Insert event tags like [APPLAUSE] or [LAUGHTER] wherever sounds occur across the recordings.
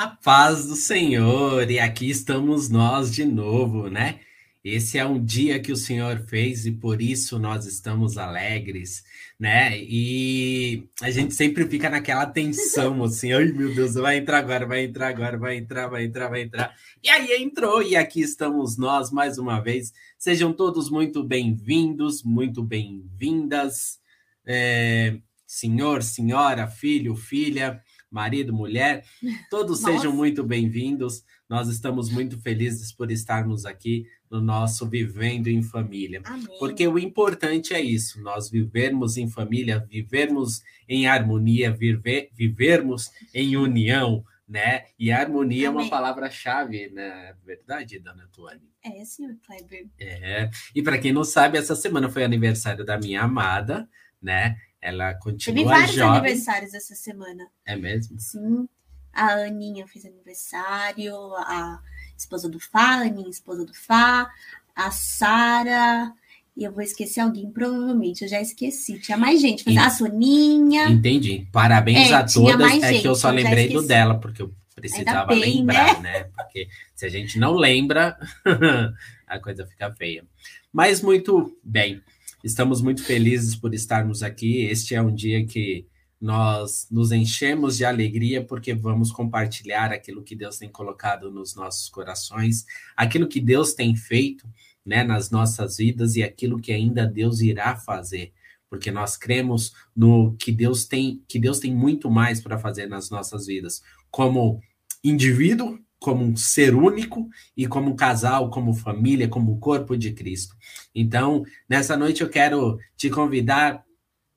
A paz do Senhor, e aqui estamos nós de novo, né? Esse é um dia que o Senhor fez e por isso nós estamos alegres, né? E a gente sempre fica naquela tensão, [LAUGHS] assim, ai meu Deus, vai entrar agora, vai entrar agora, vai entrar, vai entrar, vai entrar. E aí entrou, e aqui estamos nós mais uma vez. Sejam todos muito bem-vindos, muito bem-vindas. É, senhor, senhora, filho, filha marido, mulher, todos [LAUGHS] sejam muito bem-vindos. Nós estamos muito felizes por estarmos aqui no nosso Vivendo em Família. Amém. Porque o importante é isso, nós vivermos em família, vivermos em harmonia, viver, vivermos em união, né? E harmonia Amém. é uma palavra-chave, né? Verdade, dona Tuane? É, senhor Kleber. É. E para quem não sabe, essa semana foi aniversário da minha amada, né? Ela continua Teve vários jovem. aniversários essa semana. É mesmo? Sim. A Aninha fez aniversário, a esposa do Fá, a Aninha, esposa do Fá, a Sara, e eu vou esquecer alguém, provavelmente, eu já esqueci. Tinha mais gente, mas a Soninha. Entendi. Parabéns é, a todas. É gente, que eu só lembrei do dela, porque eu precisava bem, lembrar, né? né? Porque se a gente não lembra, [LAUGHS] a coisa fica feia. Mas muito bem. Estamos muito felizes por estarmos aqui. Este é um dia que nós nos enchemos de alegria porque vamos compartilhar aquilo que Deus tem colocado nos nossos corações, aquilo que Deus tem feito, né, nas nossas vidas e aquilo que ainda Deus irá fazer, porque nós cremos no que Deus tem, que Deus tem muito mais para fazer nas nossas vidas, como indivíduo como um ser único e como um casal, como família, como corpo de Cristo. Então, nessa noite eu quero te convidar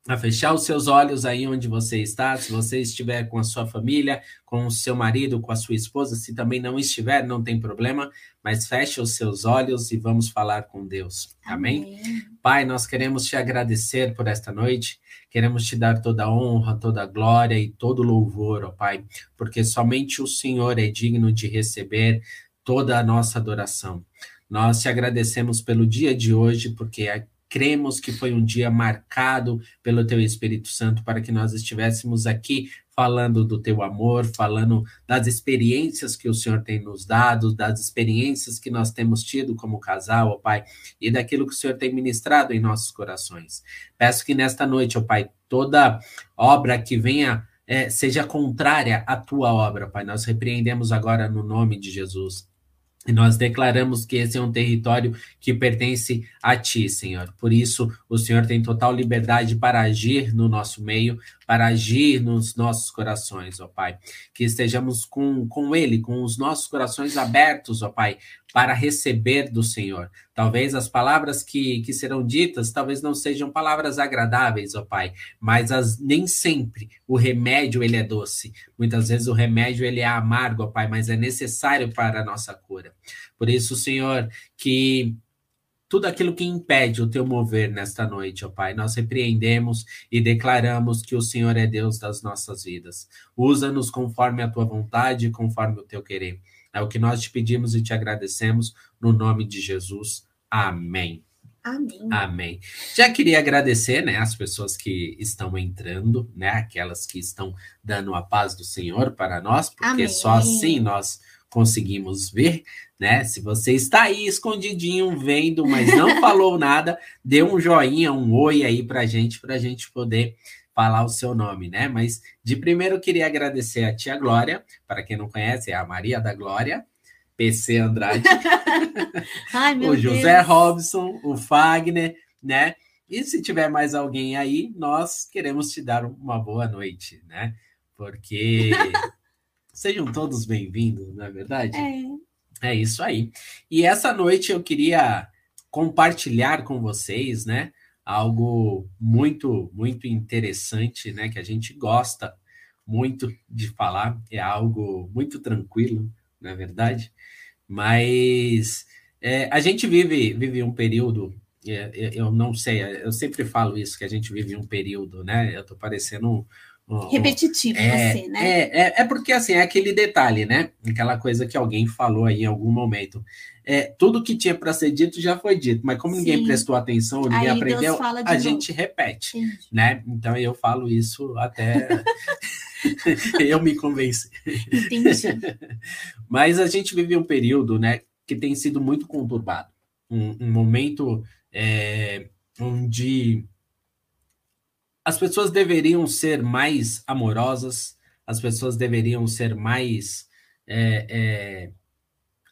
a fechar os seus olhos aí onde você está, se você estiver com a sua família, com o seu marido, com a sua esposa, se também não estiver, não tem problema, mas feche os seus olhos e vamos falar com Deus. Amém? Amém? Pai, nós queremos te agradecer por esta noite, queremos te dar toda a honra, toda a glória e todo o louvor, ó Pai, porque somente o Senhor é digno de receber toda a nossa adoração. Nós te agradecemos pelo dia de hoje, porque cremos que foi um dia marcado pelo teu Espírito Santo para que nós estivéssemos aqui falando do teu amor, falando das experiências que o Senhor tem nos dado, das experiências que nós temos tido como casal, ó Pai, e daquilo que o Senhor tem ministrado em nossos corações. Peço que nesta noite, ó Pai, toda obra que venha é, seja contrária à tua obra, Pai. Nós repreendemos agora no nome de Jesus. E nós declaramos que esse é um território que pertence a ti, Senhor. Por isso, o Senhor tem total liberdade para agir no nosso meio, para agir nos nossos corações, ó Pai. Que estejamos com, com Ele, com os nossos corações abertos, ó Pai, para receber do Senhor. Talvez as palavras que, que serão ditas, talvez não sejam palavras agradáveis, ó Pai, mas as, nem sempre o remédio ele é doce. Muitas vezes o remédio ele é amargo, ó Pai, mas é necessário para a nossa cura. Por isso, Senhor, que tudo aquilo que impede o teu mover nesta noite, ó Pai. Nós repreendemos e declaramos que o Senhor é Deus das nossas vidas. Usa-nos conforme a tua vontade e conforme o teu querer. É o que nós te pedimos e te agradecemos no nome de Jesus. Amém. Amém. Amém. Já queria agradecer, né, as pessoas que estão entrando, né, aquelas que estão dando a paz do Senhor para nós, porque Amém. só assim nós conseguimos ver, né? Se você está aí escondidinho vendo, mas não [LAUGHS] falou nada, dê um joinha, um oi aí para gente, para a gente poder falar o seu nome, né? Mas de primeiro eu queria agradecer a tia Glória, para quem não conhece, é a Maria da Glória, PC Andrade, [LAUGHS] Ai, o José Deus. Robson, o Fagner, né? E se tiver mais alguém aí, nós queremos te dar uma boa noite, né? Porque [LAUGHS] sejam todos bem-vindos, não é verdade? É. É isso aí. E essa noite eu queria compartilhar com vocês, né? algo muito, muito interessante, né? Que a gente gosta muito de falar, é algo muito tranquilo, na é verdade, mas é, a gente vive, vive um período, é, é, eu não sei, eu sempre falo isso, que a gente vive um período, né? Eu tô parecendo um, repetitivo é, você, né? É, é, é porque assim, é aquele detalhe, né? Aquela coisa que alguém falou aí em algum momento. É, tudo que tinha para ser dito já foi dito, mas como Sim. ninguém prestou atenção, ninguém aí aprendeu, a novo. gente repete, né? Então eu falo isso até [LAUGHS] eu me convenci. Entendi. [LAUGHS] mas a gente vive um período, né, que tem sido muito conturbado, um, um momento é, onde as pessoas deveriam ser mais amorosas, as pessoas deveriam ser mais. É, é,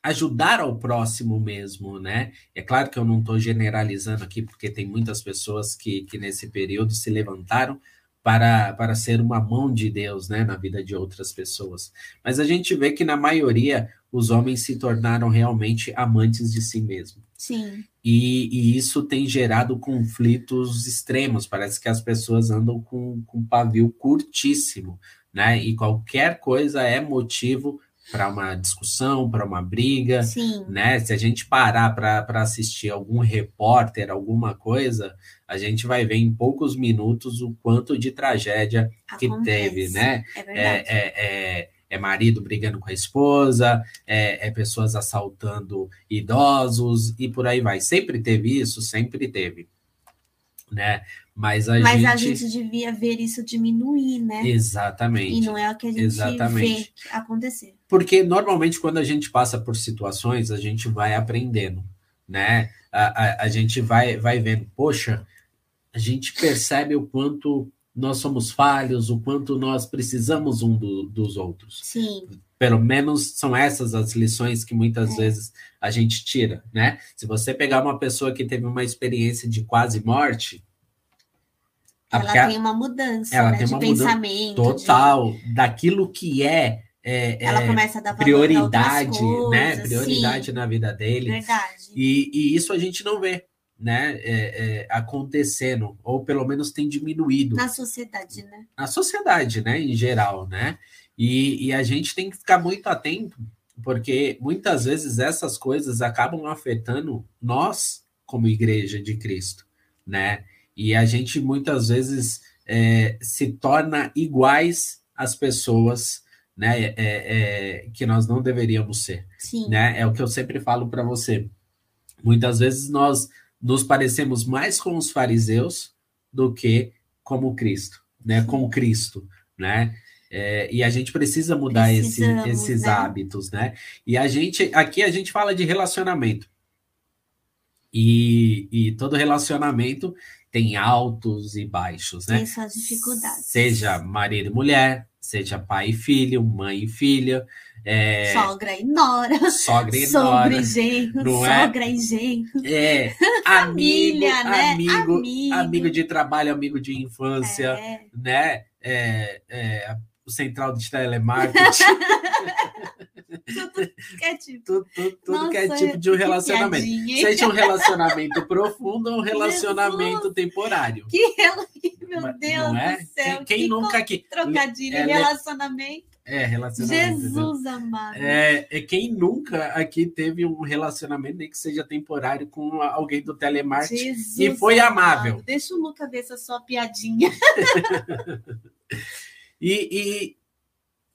ajudar ao próximo mesmo, né? É claro que eu não estou generalizando aqui, porque tem muitas pessoas que, que nesse período se levantaram para, para ser uma mão de Deus né, na vida de outras pessoas. Mas a gente vê que, na maioria, os homens se tornaram realmente amantes de si mesmo. Sim. E, e, isso tem gerado conflitos extremos. Parece que as pessoas andam com, com um pavio curtíssimo, né? E qualquer coisa é motivo para uma discussão, para uma briga, Sim. né? Se a gente parar para assistir algum repórter, alguma coisa, a gente vai ver em poucos minutos o quanto de tragédia Acontece. que teve, né? É verdade. É, é, é, é marido brigando com a esposa, é, é, pessoas assaltando idosos e por aí vai. Sempre teve isso, sempre teve. Né? Mas, a, Mas gente... a gente devia ver isso diminuir, né? Exatamente. E não é o que a gente Exatamente. vê acontecer. Porque normalmente quando a gente passa por situações, a gente vai aprendendo, né? A, a, a gente vai, vai vendo, poxa, a gente percebe o quanto nós somos falhos, o quanto nós precisamos um do, dos outros. Sim. Pelo menos são essas as lições que muitas é. vezes a gente tira, né? Se você pegar uma pessoa que teve uma experiência de quase morte, ela tem uma mudança ela né, tem de uma pensamento. Total, de... daquilo que é, é, ela é, começa a dar prioridade, coisas, né? Prioridade sim. na vida dele. Verdade. E, e isso a gente não vê né, é, é, acontecendo, ou pelo menos tem diminuído. Na sociedade, né? Na sociedade, né, em geral, né? E, e a gente tem que ficar muito atento, porque muitas vezes essas coisas acabam afetando nós como igreja de Cristo, né? E a gente muitas vezes é, se torna iguais às pessoas, né? É, é, que nós não deveríamos ser. Sim. Né? É o que eu sempre falo para você. Muitas vezes nós nos parecemos mais com os fariseus do que como Cristo, né? Com Cristo, né? É, e a gente precisa mudar esse, esses né? hábitos, né? E a gente aqui a gente fala de relacionamento. E, e todo relacionamento tem altos e baixos, né? Tem suas dificuldades. Seja marido e mulher, seja pai e filho, mãe e filha, é... Sogra e nora. Sogra e nora. Sogra e genro. Não é? Sogra e genro. É. Família, amigo, né? Amigo, amigo, amigo. de trabalho, amigo de infância, é. né? É, é, o central de telemarketing. tudo que é tipo. [LAUGHS] Tudo, tudo, tudo Nossa, que é tipo de um relacionamento. Seja um relacionamento profundo ou um relacionamento Jesus, temporário. Que meu Deus é? do céu. Quem, quem nunca aqui. Trocadilho, é, relacionamento. É, relacionamento. Jesus amado. É, é quem nunca aqui teve um relacionamento, nem que seja temporário, com alguém do telemarketing Jesus e foi amado. amável. Deixa o Luca ver essa sua piadinha. [LAUGHS] e, e,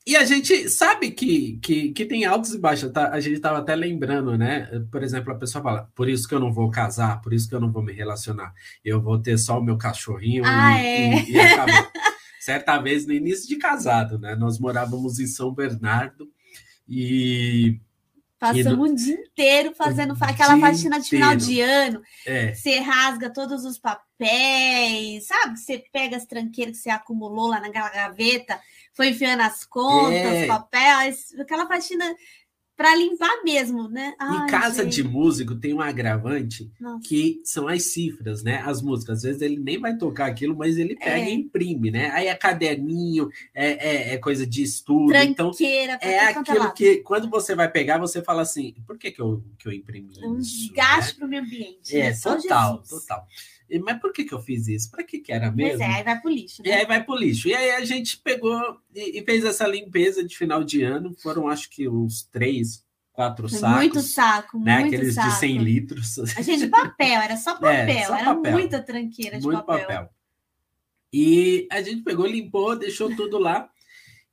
e, a gente sabe que, que, que tem altos e baixos. Tá? A gente estava até lembrando, né? Por exemplo, a pessoa fala: por isso que eu não vou casar, por isso que eu não vou me relacionar. Eu vou ter só o meu cachorrinho ah, e, é. e, e acabou certa vez no início de casado, né? Nós morávamos em São Bernardo e Passamos o dia inteiro fazendo aquela faxina de final de ano. É. Você rasga todos os papéis, sabe? Você pega as tranqueiras que você acumulou lá naquela gaveta, foi enfiando as contas, é. papéis, aquela faxina para limpar mesmo, né? Ai, em casa gente. de músico tem um agravante Nossa. que são as cifras, né? As músicas. Às vezes ele nem vai tocar aquilo, mas ele pega é. e imprime, né? Aí é caderninho, é, é, é coisa de estudo. então, é aquilo que quando você vai pegar, você fala assim: por que, que, eu, que eu imprimi? Um desgaste né? para o meio ambiente. É, né? total, total. Mas por que, que eu fiz isso? Para que, que era mesmo? Pois é, aí vai pro lixo. Né? E aí vai pro lixo. E aí a gente pegou e, e, fez essa limpeza de final de ano. Foram, acho que, uns três, quatro Foi sacos. Muito saco, né? muito Aqueles saco. de 100 litros. A gente, papel, era só [LAUGHS] papel. É, só era papel. muita tranqueira de muito papel. papel. E a gente pegou, limpou, deixou tudo lá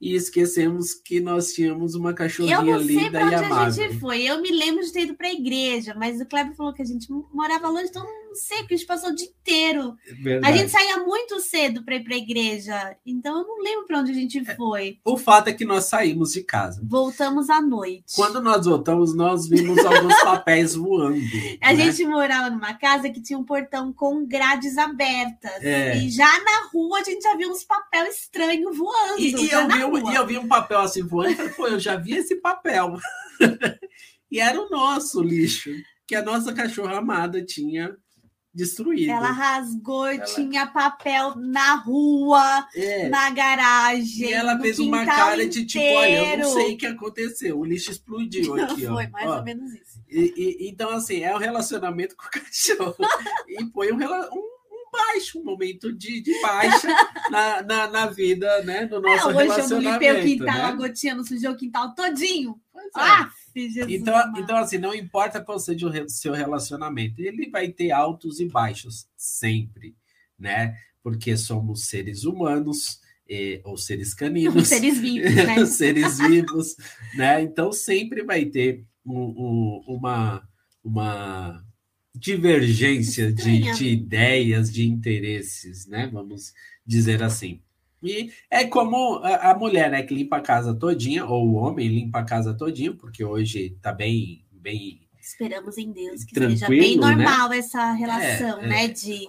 e esquecemos que nós tínhamos uma cachorrinha linda e amável. Eu não sei para onde a gente foi. Eu me lembro de ter ido para a igreja, mas o Kleber falou que a gente morava longe, então não sei, porque a gente passou o dia inteiro. Verdade. A gente saía muito cedo para ir para a igreja, então eu não lembro para onde a gente é, foi. O fato é que nós saímos de casa. Voltamos à noite. Quando nós voltamos, nós vimos alguns [LAUGHS] papéis voando. A né? gente morava numa casa que tinha um portão com grades abertas. É. E já na rua a gente já viu uns papel estranho voando. E, e eu, vi um, e eu vi um papel assim voando e falei, pô, eu já vi esse papel. [LAUGHS] e era o nosso lixo, que a nossa cachorra amada tinha destruída. Ela rasgou, ela... tinha papel na rua, é. na garagem. E ela fez uma cara de tipo: olha, eu não sei o que aconteceu, o lixo explodiu aqui. Foi mais ó. ou menos isso. E, e, então, assim, é um relacionamento [LAUGHS] com o cachorro. e foi um, um baixo, um momento de, de baixa na, na, na, vida, né? Do nosso é, hoje relacionamento. Hoje eu não limpei o quintal, né? a gotinha não sujou o quintal todinho. Ah, então, então, assim, não importa qual seja o seu relacionamento, ele vai ter altos e baixos sempre, né? Porque somos seres humanos, ou seres caninos. seres vivos, né? [LAUGHS] seres vivos, né? Então sempre vai ter um, um, uma, uma divergência de, de ideias, de interesses, né? Vamos dizer assim. E é como a, mulher, né, que limpa a casa todinha, ou o homem limpa a casa todinha, porque hoje tá bem, bem. Esperamos em Deus que seja bem né? normal né? essa relação, é, né? É. De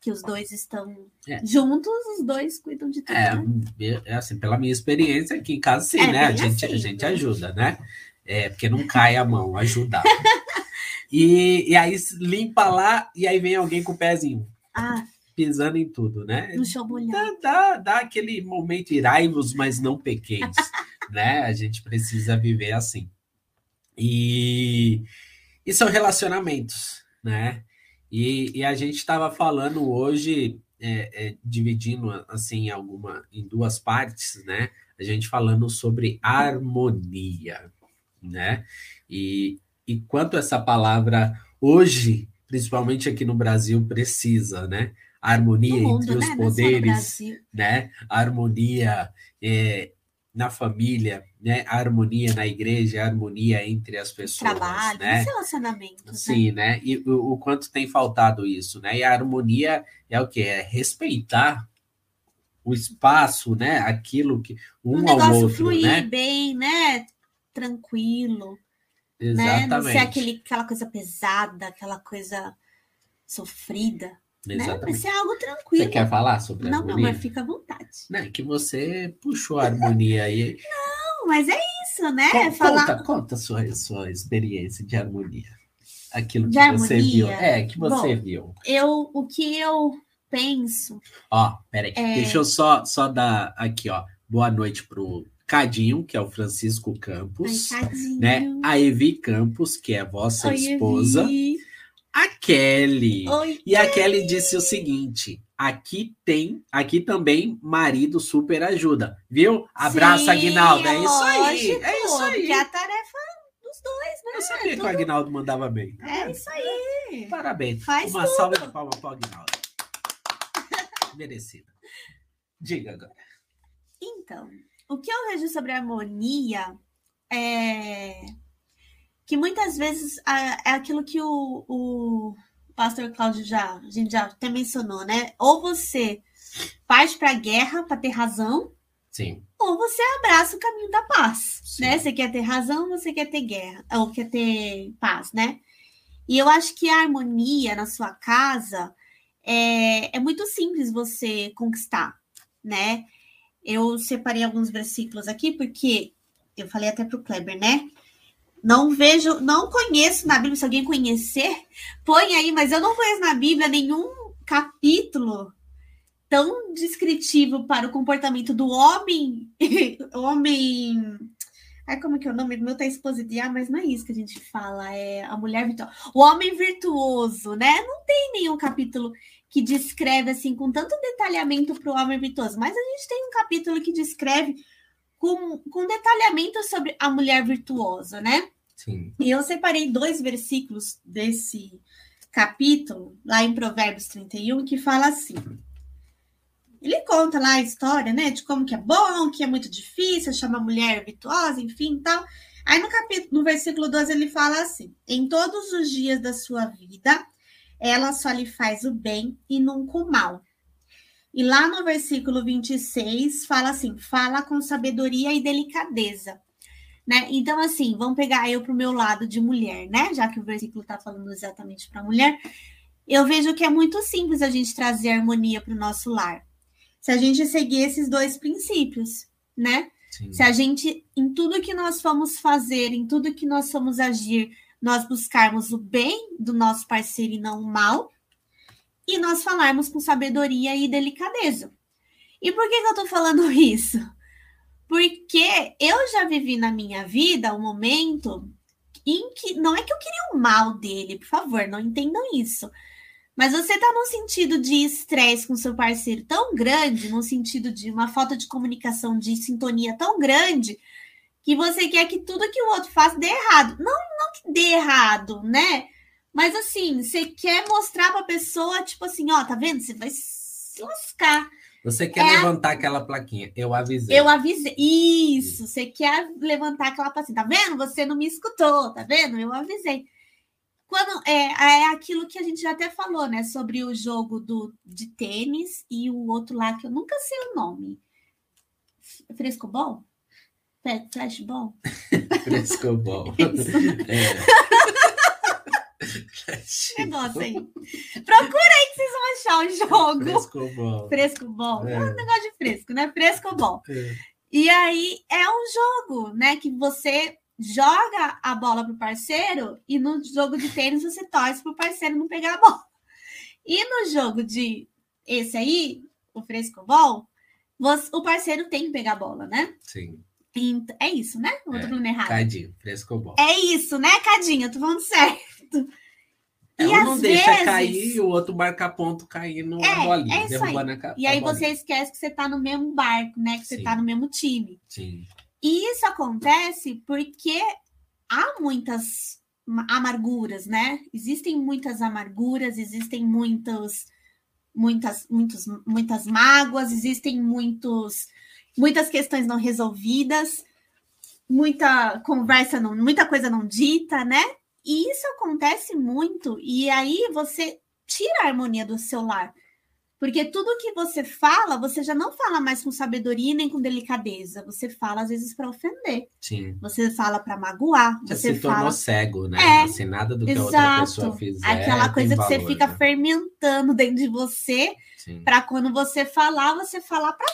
que os dois estão é. juntos, os dois cuidam de tudo. É, né? é assim, pela minha experiência aqui em casa, sim, é, né? A gente, assim, a gente ajuda, né? É, porque não cai a mão, ajudar. [LAUGHS] e, e aí limpa lá, e aí vem alguém com o pezinho. Ah pisando em tudo, né? No chão molhado. Dá, dá, dá aquele momento iraivos, mas não pequenos, [LAUGHS] né? A gente precisa viver assim. E, e são relacionamentos, né? E, e a gente estava falando hoje, é, é, dividindo assim alguma em duas partes, né? A gente falando sobre harmonia, né? E, e quanto essa palavra hoje, principalmente aqui no Brasil, precisa, né? A harmonia mundo, entre os né? poderes, né? A harmonia é, na família, né? A harmonia na igreja, a harmonia entre as pessoas, Trabalho, né? relacionamentos, né? Sim, né? né? E o, o, quanto tem faltado isso, né? E a harmonia é o que é respeitar o espaço, né? Aquilo que um o ao outro, fluir né? bem, né? Tranquilo. Exatamente. Né? Não ser aquele, aquela coisa pesada, aquela coisa sofrida. Exatamente. Né? Mas é algo tranquilo. Você quer falar sobre a não, harmonia? Não, mas fica à vontade. Não, é que você puxou a harmonia aí. não, mas é isso, né? Conta, falar... conta a sua, sua experiência de harmonia. Aquilo que de você harmonia? viu. É, que você Bom, viu. Eu, o que eu penso. Ó, peraí. É... Deixa eu só, só dar aqui, ó. Boa noite pro Cadinho, que é o Francisco Campos. Ai, né? A Evi Campos, que é a vossa Oi, esposa. Evi a Kelly. Oi, e a Kelly disse o seguinte: aqui tem, aqui também marido super ajuda, viu? Abraço, Aguinaldo. É isso aí. É isso aí. Que é a tarefa dos dois, né? Eu sabia é que o Aguinaldo mandava bem. É isso aí. Parabéns. Faz Uma tudo. salva de palmas para o Aguinaldo. [LAUGHS] Merecida. Diga agora. Então, o que eu vejo sobre harmonia é que muitas vezes é aquilo que o, o pastor Cláudio já, a gente já até mencionou, né? Ou você parte para a guerra para ter razão, Sim. ou você abraça o caminho da paz, Sim. né? Você quer ter razão, você quer ter guerra, ou quer ter paz, né? E eu acho que a harmonia na sua casa é, é muito simples você conquistar, né? Eu separei alguns versículos aqui porque eu falei até para o Kleber, né? Não vejo, não conheço na Bíblia, se alguém conhecer, põe aí, mas eu não conheço na Bíblia nenhum capítulo tão descritivo para o comportamento do homem, [LAUGHS] homem. Ai, como é que é o nome? Meu tá ah, mas não é isso que a gente fala, é a mulher virtuosa. O homem virtuoso, né? Não tem nenhum capítulo que descreve assim com tanto detalhamento para o homem virtuoso, mas a gente tem um capítulo que descreve com, com detalhamento sobre a mulher virtuosa, né? Sim. E eu separei dois versículos desse capítulo, lá em Provérbios 31, que fala assim: Ele conta lá a história, né, de como que é bom, que é muito difícil, chama mulher virtuosa, enfim, tal. Aí no capítulo, no versículo 12, ele fala assim: Em todos os dias da sua vida, ela só lhe faz o bem e nunca o mal. E lá no versículo 26 fala assim: fala com sabedoria e delicadeza. Né? Então, assim, vamos pegar eu para o meu lado de mulher, né? Já que o versículo está falando exatamente para mulher, eu vejo que é muito simples a gente trazer harmonia para o nosso lar. Se a gente seguir esses dois princípios, né? Sim. Se a gente, em tudo que nós formos fazer, em tudo que nós formos agir, nós buscarmos o bem do nosso parceiro e não o mal, e nós falarmos com sabedoria e delicadeza. E por que, que eu estou falando [LAUGHS] isso? Porque eu já vivi na minha vida um momento em que não é que eu queria o mal dele, por favor, não entendam isso. Mas você está num sentido de estresse com seu parceiro tão grande, num sentido de uma falta de comunicação, de sintonia tão grande, que você quer que tudo que o outro faça dê errado. Não, não que dê errado, né? Mas assim, você quer mostrar para a pessoa, tipo assim, ó, tá vendo? Você vai se lascar. Você quer é levantar a... aquela plaquinha? Eu avisei. Eu avisei. Isso, você quer levantar aquela plaquinha. Tá vendo? Você não me escutou, tá vendo? Eu avisei. Quando é, é aquilo que a gente já até falou, né? Sobre o jogo do, de tênis e o outro lá que eu nunca sei o nome. Frescobol? Flashball? [LAUGHS] Frescobol. [LAUGHS] é. [LAUGHS] Negócio aí. Procura achar o jogo. Frescobol. Frescobol. É. é um negócio de fresco, né? Frescobol. É. E aí é um jogo, né? Que você joga a bola pro parceiro e no jogo de tênis você torce pro parceiro não pegar a bola. E no jogo de esse aí, o frescobol, você, o parceiro tem que pegar a bola, né? Sim. é isso, né? Ou é, falando errado? Cadinho, frescobol. É isso, né, Cadinho? Eu tô falando certo. É, e um não deixa vezes... cair e o outro marca ponto caindo é, bolinha, é derrubando a, E aí você esquece que você tá no mesmo barco, né? Que você tá no mesmo time. Sim. E isso acontece porque há muitas amarguras, né? Existem muitas amarguras, existem muitos, muitas, muitos, muitas mágoas, existem muitos, muitas questões não resolvidas, muita conversa, não, muita coisa não dita, né? E isso acontece muito, e aí você tira a harmonia do seu lar. Porque tudo que você fala, você já não fala mais com sabedoria nem com delicadeza. Você fala, às vezes, para ofender. Sim. Você fala para magoar. Já você se fala... tornou cego, né? É, assim, nada do que exato. a outra pessoa fizer. Aquela coisa que valor, você fica né? fermentando dentro de você, para quando você falar, você falar para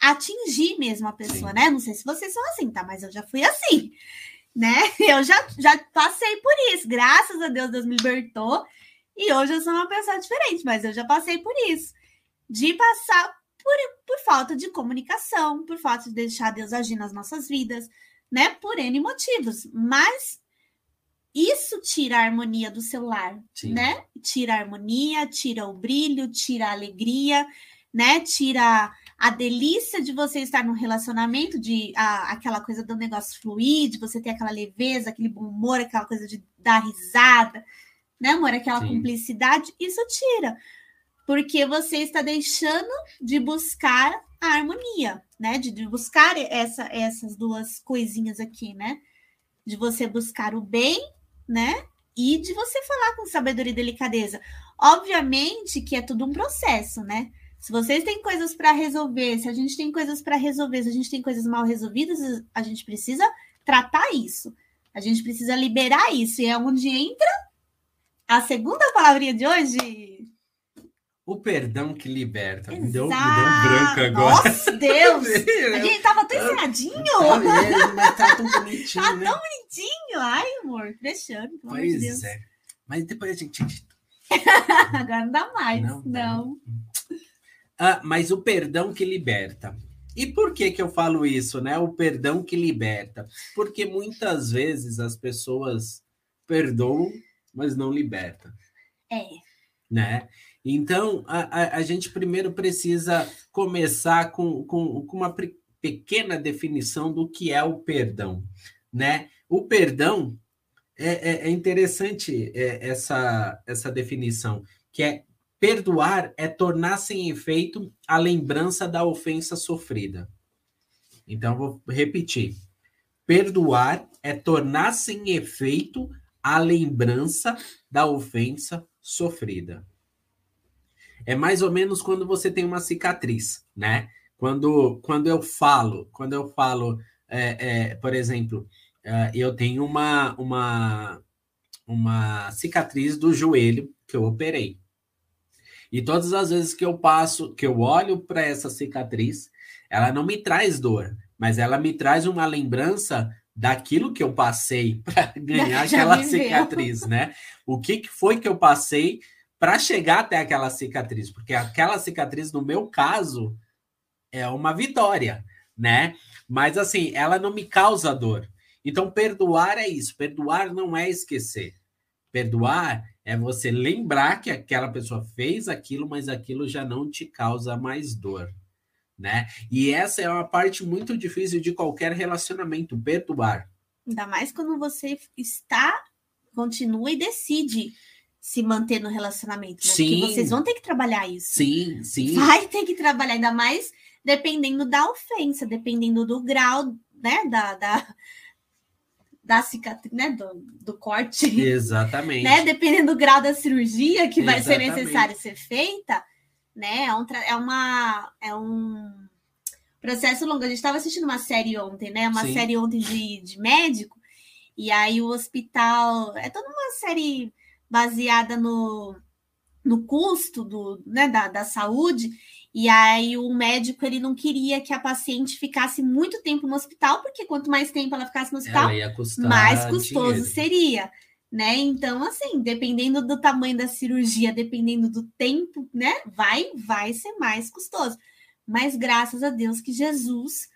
atingir mesmo a pessoa, Sim. né? Não sei se vocês são assim, tá? Mas eu já fui assim, né? [LAUGHS] Eu já, já passei por isso. Graças a Deus, Deus me libertou. E hoje eu sou uma pessoa diferente, mas eu já passei por isso. De passar por, por falta de comunicação, por falta de deixar Deus agir nas nossas vidas, né? Por N motivos. Mas isso tira a harmonia do celular, Sim. né? Tira a harmonia, tira o brilho, tira a alegria, né? Tira a delícia de você estar num relacionamento, de a, aquela coisa do negócio fluir, de você ter aquela leveza, aquele bom humor, aquela coisa de dar risada, né, amor? Aquela Sim. cumplicidade, isso tira. Porque você está deixando de buscar a harmonia, né? De, de buscar essa, essas duas coisinhas aqui, né? De você buscar o bem, né? E de você falar com sabedoria e delicadeza. Obviamente que é tudo um processo, né? Se vocês têm coisas para resolver, se a gente tem coisas para resolver, se a gente tem coisas mal resolvidas, a gente precisa tratar isso. A gente precisa liberar isso. E é onde entra a segunda palavrinha de hoje. O perdão que liberta. Me deu, me deu um branco agora. Nossa, [LAUGHS] Deus! a gente tava tão ensinadinho. Tá, mas tá tão bonitinho. Tá né? tão bonitinho. Ai, amor, fechando. Pois de é. Mas depois a gente. [LAUGHS] agora não dá mais. Não. não. Ah, mas o perdão que liberta. E por que que eu falo isso, né? O perdão que liberta. Porque muitas vezes as pessoas perdoam mas não liberta. É. Né? Então, a, a, a gente primeiro precisa começar com, com, com uma pequena definição do que é o perdão. Né? O perdão é, é, é interessante é, essa, essa definição, que é Perdoar é tornar sem efeito a lembrança da ofensa sofrida. Então, vou repetir. Perdoar é tornar sem efeito a lembrança da ofensa sofrida. É mais ou menos quando você tem uma cicatriz, né? Quando, quando eu falo, quando eu falo, é, é, por exemplo, é, eu tenho uma, uma, uma cicatriz do joelho que eu operei. E todas as vezes que eu passo, que eu olho para essa cicatriz, ela não me traz dor, mas ela me traz uma lembrança daquilo que eu passei [LAUGHS] para ganhar [LAUGHS] aquela cicatriz, né? O que, que foi que eu passei para chegar até aquela cicatriz? Porque aquela cicatriz, no meu caso, é uma vitória, né? Mas assim, ela não me causa dor. Então, perdoar é isso. Perdoar não é esquecer. Perdoar é você lembrar que aquela pessoa fez aquilo, mas aquilo já não te causa mais dor né? E essa é uma parte muito difícil de qualquer relacionamento, perdoar. Ainda mais quando você está, continua e decide se manter no relacionamento, né? Sim. Porque vocês vão ter que trabalhar isso. Sim, sim. Vai ter que trabalhar, ainda mais dependendo da ofensa, dependendo do grau, né, da, da, da cicatriz, né, do, do corte. [LAUGHS] Exatamente. Né, dependendo do grau da cirurgia que vai ser necessário ser feita, né? É, um, é uma é um processo longo. A gente estava assistindo uma série ontem, né? Uma Sim. série ontem de, de médico, e aí o hospital é toda uma série baseada no, no custo do, né, da, da saúde. E aí o médico ele não queria que a paciente ficasse muito tempo no hospital, porque quanto mais tempo ela ficasse no hospital, mais custoso dinheiro. seria né? Então, assim, dependendo do tamanho da cirurgia, dependendo do tempo, né? Vai, vai ser mais custoso. Mas graças a Deus que Jesus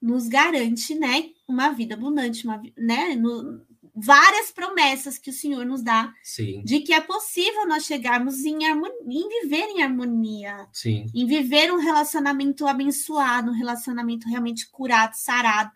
nos garante, né? Uma vida abundante, uma, né? No, várias promessas que o Senhor nos dá Sim. de que é possível nós chegarmos em harmonia, em viver em harmonia, Sim. em viver um relacionamento abençoado, um relacionamento realmente curado, sarado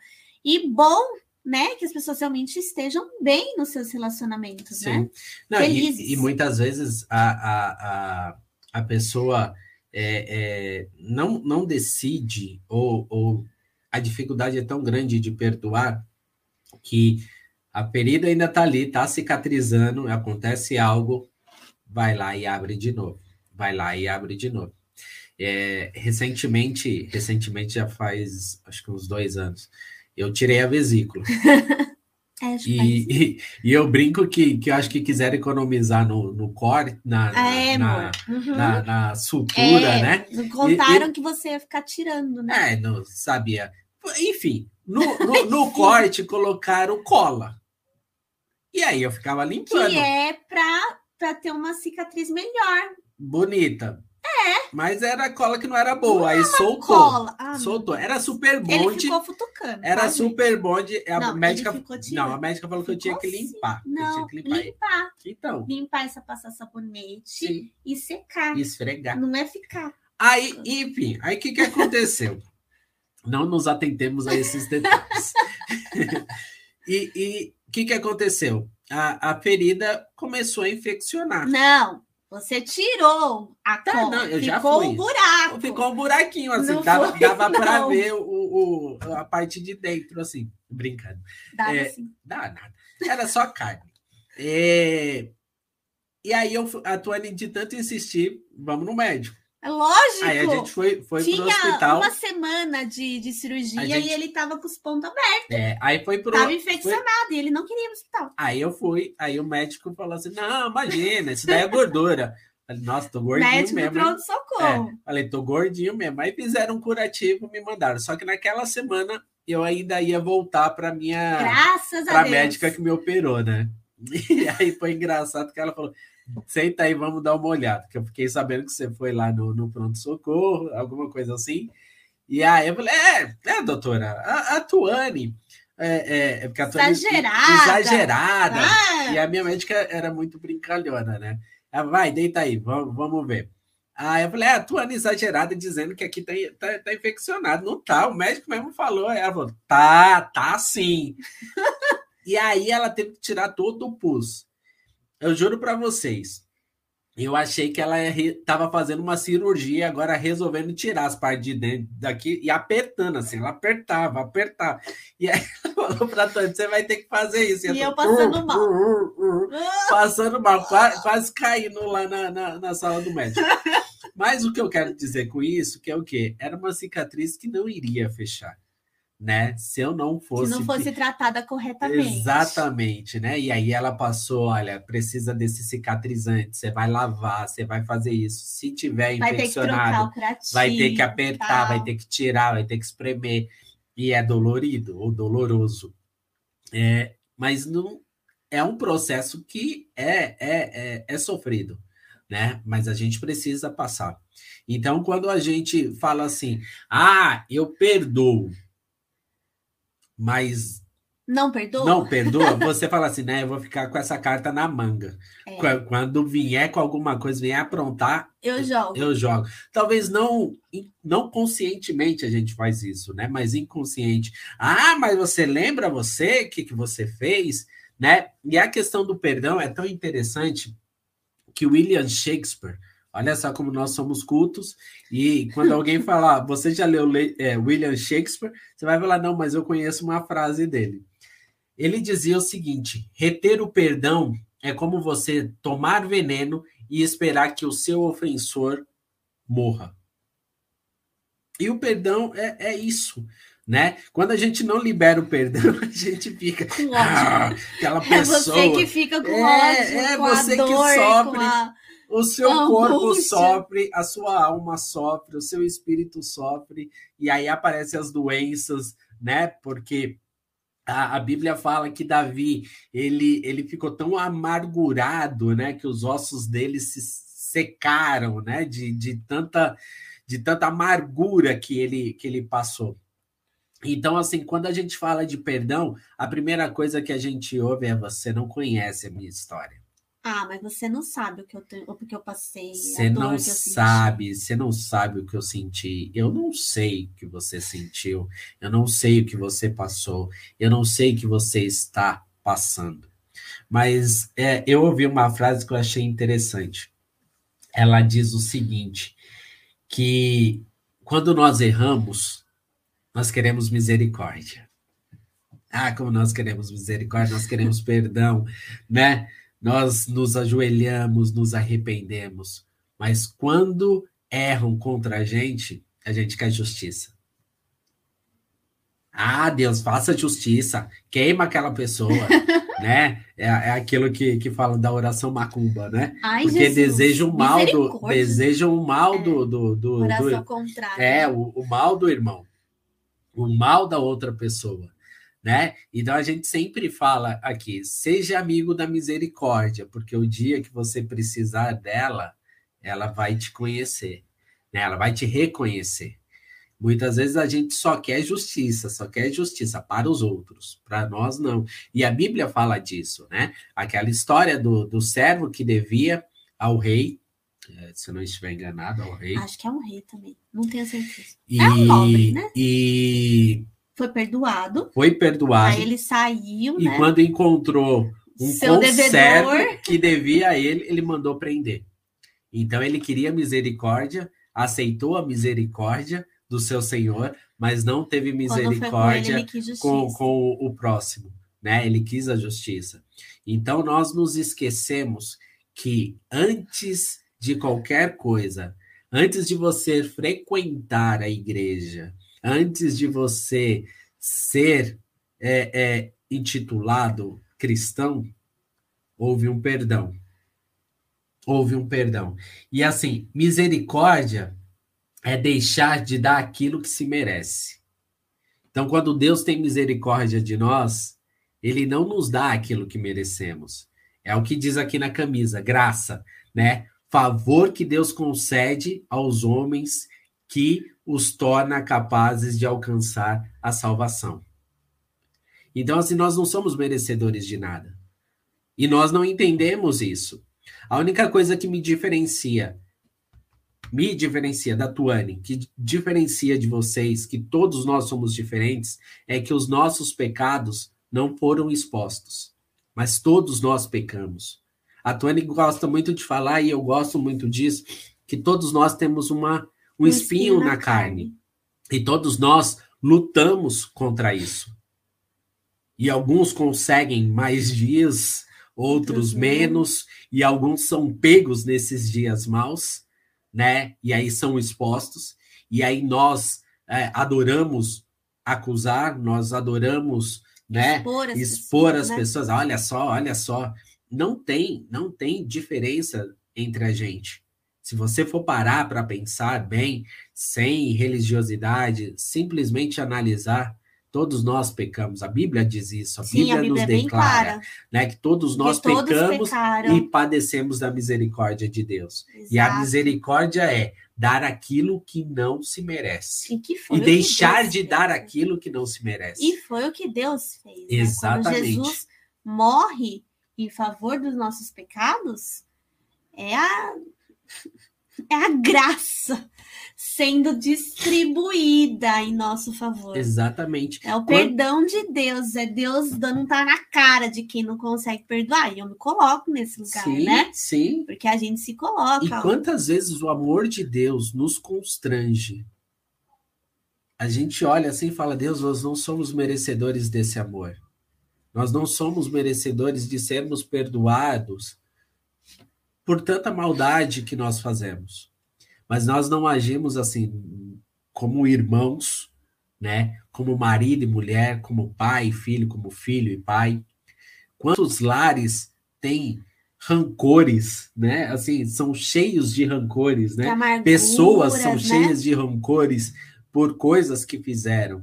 e bom né? Que as pessoas realmente estejam bem nos seus relacionamentos, Sim. né? Não, e, e, muitas vezes a, a, a, a pessoa é, é, não, não decide, ou, ou a dificuldade é tão grande de perdoar que a ferida ainda está ali, está cicatrizando, acontece algo, vai lá e abre de novo. Vai lá e abre de novo. É, recentemente, recentemente já faz acho que uns dois anos, eu tirei a vesícula. [LAUGHS] É, e, e, e, eu brinco que, que eu acho que quiser economizar no, no corte, na, na, é, na, uhum. na, na, sutura, é, né? Contaram e, que você ia ficar tirando, né? É, não sabia. Enfim, no, no, [LAUGHS] no corte colocaram cola. E aí eu ficava limpando. Que é para ter uma cicatriz melhor. Bonita. É. Mas era cola que não era boa. Não aí soltou. Cola. Ah, soltou. Era super bonde. Ele ficou futucando. Era tá, super bonde. A não, médica, não, a médica falou que eu tinha que limpar. Não, que limpar. limpar. Então. Limpar essa passar sabonete Sim. e secar. E esfregar. Não é ficar. Aí, enfim, aí o que, que aconteceu? [LAUGHS] não nos atentemos a esses detalhes. [LAUGHS] e o que, que aconteceu? A, a ferida começou a infeccionar. Não, você tirou a tá, cola, não, eu ficou um buraco. Ficou um buraquinho, assim, não dava, dava para ver o, o, a parte de dentro, assim, brincando. Dava é, assim. Dá nada. Era só carne. É, e aí eu, a Tuane, de tanto insistir, vamos no médico. É lógico. Aí a gente foi, foi Tinha pro hospital. uma semana de, de cirurgia gente... e ele tava com os pontos abertos. É, aí foi pro. Tava infeccionado foi... e ele não queria ir pro hospital. Aí eu fui, aí o médico falou assim: não, imagina, isso daí é gordura. Falei, nossa, tô gordinho médico mesmo. Pronto, socorro. É, falei, tô gordinho mesmo. Aí fizeram um curativo, me mandaram. Só que naquela semana eu ainda ia voltar para minha. Graças pra a Deus. médica que me operou, né? [LAUGHS] E aí foi engraçado que ela falou: Senta aí, vamos dar uma olhada. Que eu fiquei sabendo que você foi lá no, no pronto-socorro, alguma coisa assim. E aí eu falei: É, é doutora, a, a Tuane. É, é, é porque a Tuane, exagerada. Exagerada. Ah. E a minha médica era muito brincalhona, né? Ela, vai, deita aí, vamos, vamos ver. Aí eu falei, é, a Tuane exagerada dizendo que aqui tá, tá, tá, infeccionado. Não tá, o médico mesmo falou. Ela falou, tá, tá sim. [LAUGHS] e aí ela teve que tirar todo o pus. Eu juro para vocês. eu achei que ela estava fazendo uma cirurgia, agora resolvendo tirar as partes de dentro daqui e apertando, assim, ela apertava, apertava. E aí [LAUGHS] ela falou para Tony, você vai ter que fazer isso. E, e eu, passando mal. Uh, uh, uh, passando mal, quase, quase caindo lá na, na, na, sala do médico. [LAUGHS] Mas o que eu quero dizer com isso, que é o quê? Era uma cicatriz que não iria fechar né? Se eu não fosse. Se não fosse tratada corretamente. Exatamente, né? E aí ela passou: olha, precisa desse cicatrizante, você vai lavar, você vai fazer isso. Se tiver vai infeccionado, ter vai ter que apertar, vai ter que tirar, vai ter que espremer. E é dolorido ou doloroso. É, mas não é um processo que é, é, é, é sofrido, né? Mas a gente precisa passar. Então, quando a gente fala assim, ah, eu perdoo mas não perdoa? Não perdoa, você fala assim, né? Eu vou ficar com essa carta na manga. É. Quando vier com alguma coisa, vier aprontar, eu jogo. Eu jogo. Talvez não, não conscientemente a gente faz isso, né? Mas inconsciente. Ah, mas você lembra você o que, que você fez, né? E a questão do perdão é tão interessante que William Shakespeare Olha só como nós somos cultos. E quando alguém falar, você já leu é, William Shakespeare, você vai falar, não, mas eu conheço uma frase dele. Ele dizia o seguinte: reter o perdão é como você tomar veneno e esperar que o seu ofensor morra. E o perdão é, é isso. Né? Quando a gente não libera o perdão, [LAUGHS] a gente fica com ódio. Ah, [LAUGHS] aquela pessoa. É você que fica com é, ódio, é, com você dor, que sofre. A o seu oh, corpo puxa. sofre, a sua alma sofre, o seu espírito sofre, e aí aparecem as doenças, né? Porque a, a, Bíblia fala que Davi ele, ele ficou tão amargurado, né? Que os ossos dele se secaram, né? De, de, tanta, de tanta amargura que ele, que ele passou. Então, assim, quando a gente fala de perdão, a primeira coisa que a gente ouve é: você não conhece a minha história. Ah, mas você não sabe o que eu, te... o que eu passei. Você não sabe, você não sabe o que eu senti. Eu não sei o que você sentiu. Eu não sei o que você passou. Eu não sei o que você está passando. Mas é, eu ouvi uma frase que eu achei interessante. Ela diz o seguinte: que quando nós erramos, nós queremos misericórdia. Ah, como nós queremos misericórdia, nós queremos perdão, né? Nós nos ajoelhamos, nos arrependemos, mas quando erram contra a gente, a gente quer justiça. Ah, Deus, faça justiça, queima aquela pessoa, [LAUGHS] né? É, é aquilo que, que falam da oração macumba, né? Ai, Porque desejam o mal do desejam o mal é. do, do, do, do contrária. É, o, o mal do irmão, o mal da outra pessoa né? Então a gente sempre fala aqui, seja amigo da misericórdia, porque o dia que você precisar dela, ela vai te conhecer, né? Ela vai te reconhecer. Muitas vezes a gente só quer justiça, só quer justiça para os outros, para nós não. E a Bíblia fala disso, né? Aquela história do, do servo que devia ao rei, eh, se eu não estiver enganado, ao rei. Acho que é um rei também, não tenho certeza. E, é um nobre, né? E foi perdoado. Foi perdoado. Aí ele saiu, e né? quando encontrou um Seu conservo devedor. que devia a ele, ele mandou prender. Então ele queria misericórdia, aceitou a misericórdia do seu senhor, mas não teve misericórdia com, ele, com, com o próximo, né? Ele quis a justiça. Então nós nos esquecemos que antes de qualquer coisa, antes de você frequentar a igreja, antes de você ser é, é, intitulado cristão, houve um perdão. Houve um perdão. E assim, misericórdia é deixar de dar aquilo que se merece. Então, quando Deus tem misericórdia de nós, ele não nos dá aquilo que merecemos. É o que diz aqui na camisa, graça, né? Favor que Deus concede aos homens que os torna capazes de alcançar a salvação. Então, assim, nós não somos merecedores de nada. E nós não entendemos isso. A única coisa que me diferencia, me diferencia da Tuane, que diferencia de vocês, que todos nós somos diferentes, é que os nossos pecados não foram expostos. Mas todos nós pecamos. A Tony gosta muito de falar, e eu gosto muito disso, que todos nós temos uma, um, um espinho, espinho, na, carne. carne. E todos nós lutamos contra isso. E alguns conseguem mais dias, outros menos, e alguns são pegos nesses dias maus, né? E aí são expostos. E aí nós é, adoramos acusar, nós adoramos, né? Expor as, expor pessoas, as né? pessoas. Olha só, olha só. Não tem, não tem diferença entre a gente. Se você for parar para pensar bem, sem religiosidade, simplesmente analisar, todos nós pecamos. A Bíblia diz isso. A, Sim, Bíblia, a Bíblia, nos é declara né, que todos nós que pecamos todos e padecemos da misericórdia de Deus. Exato. E a misericórdia é dar aquilo que não se merece. E, e deixar de fez. dar aquilo que não se merece. E foi o que Deus fez. Exatamente. Né? Quando Jesus morre em favor dos nossos pecados, é a é a graça sendo distribuída em nosso favor. Exatamente. É o perdão de Deus, é Deus dando um tá na cara de quem não consegue perdoar. E eu me coloco nesse lugar, sim, né? Sim. Porque a gente se coloca. E quantas vezes o amor de Deus nos constrange? A gente olha assim e fala: Deus, nós não somos merecedores desse amor. Nós não somos merecedores de sermos perdoados por tanta maldade que nós fazemos. Mas nós não agimos assim como irmãos, né? Como marido e mulher, como pai e filho, como filho e pai. Quantos lares têm rancores, né? Assim, são cheios de rancores, né? Pessoas são né? cheias de rancores por coisas que fizeram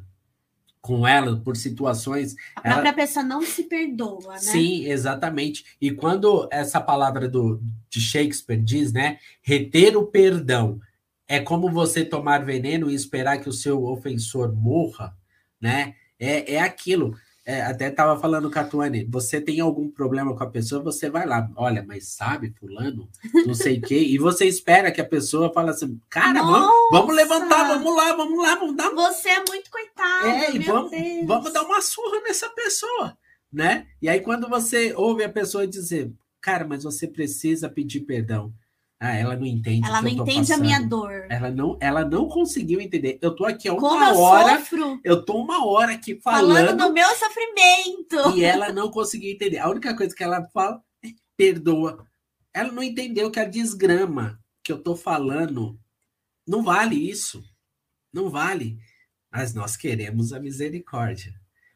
com ela por situações. A própria ela... pessoa não se perdoa, né? Sim, exatamente. E quando essa palavra do, de Shakespeare diz, né? Reter o perdão é como você tomar veneno e esperar que o seu ofensor morra, né? É, é aquilo é, até estava falando com a Tuane, você tem algum problema com a pessoa, você vai lá, olha, mas sabe, fulano, não sei o quê, e você espera que a pessoa fale assim, cara, vamos, vamos, levantar, vamos lá, vamos lá, vamos dar... Você é muito coitado, é, e vamos, Deus. vamos dar uma surra nessa pessoa, né? E aí quando você ouve a pessoa dizer, cara, mas você precisa pedir perdão, ah, ela não entende. Ela não entende passando. a minha dor. Ela não, ela não conseguiu entender. Eu tô aqui há uma Como eu hora. Sofro. Eu tô uma hora aqui falando. Falando do meu sofrimento. E ela não conseguiu entender. A única coisa que ela fala é perdoa. Ela não entendeu que a desgrama que eu tô falando não vale isso. Não vale. Mas nós queremos a misericórdia.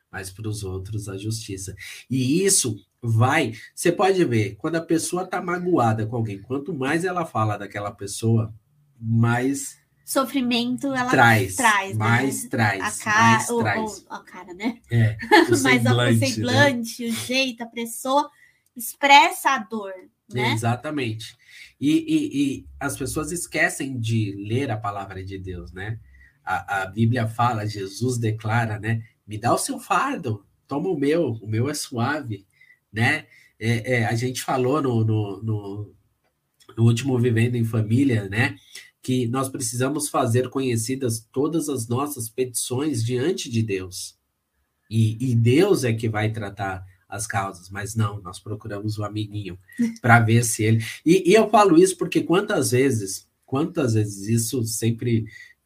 Mas para os outros a justiça. E isso vai. Você pode ver, quando a pessoa está magoada com alguém, quanto mais ela fala daquela pessoa, mais sofrimento ela traz, traz mais né? traz, a cara, mais traz. O, a cara, né? É, o Mas semblante, o semblante, né? o jeito, a pessoa expressa a dor, né? Exatamente. E, e, e, as pessoas esquecem de ler a palavra de Deus, né? A, a Bíblia fala, Jesus declara, né? Me dá o seu fardo, toma o meu, o meu é suave né? É, é, a gente falou no, no, no, no, último Vivendo em Família, né? Que nós precisamos fazer conhecidas todas as nossas petições diante de Deus. E, e Deus é que vai tratar as causas, mas não, nós procuramos o amiguinho [LAUGHS] para ver se ele. E, e, eu falo isso porque quantas vezes, quantas vezes isso sempre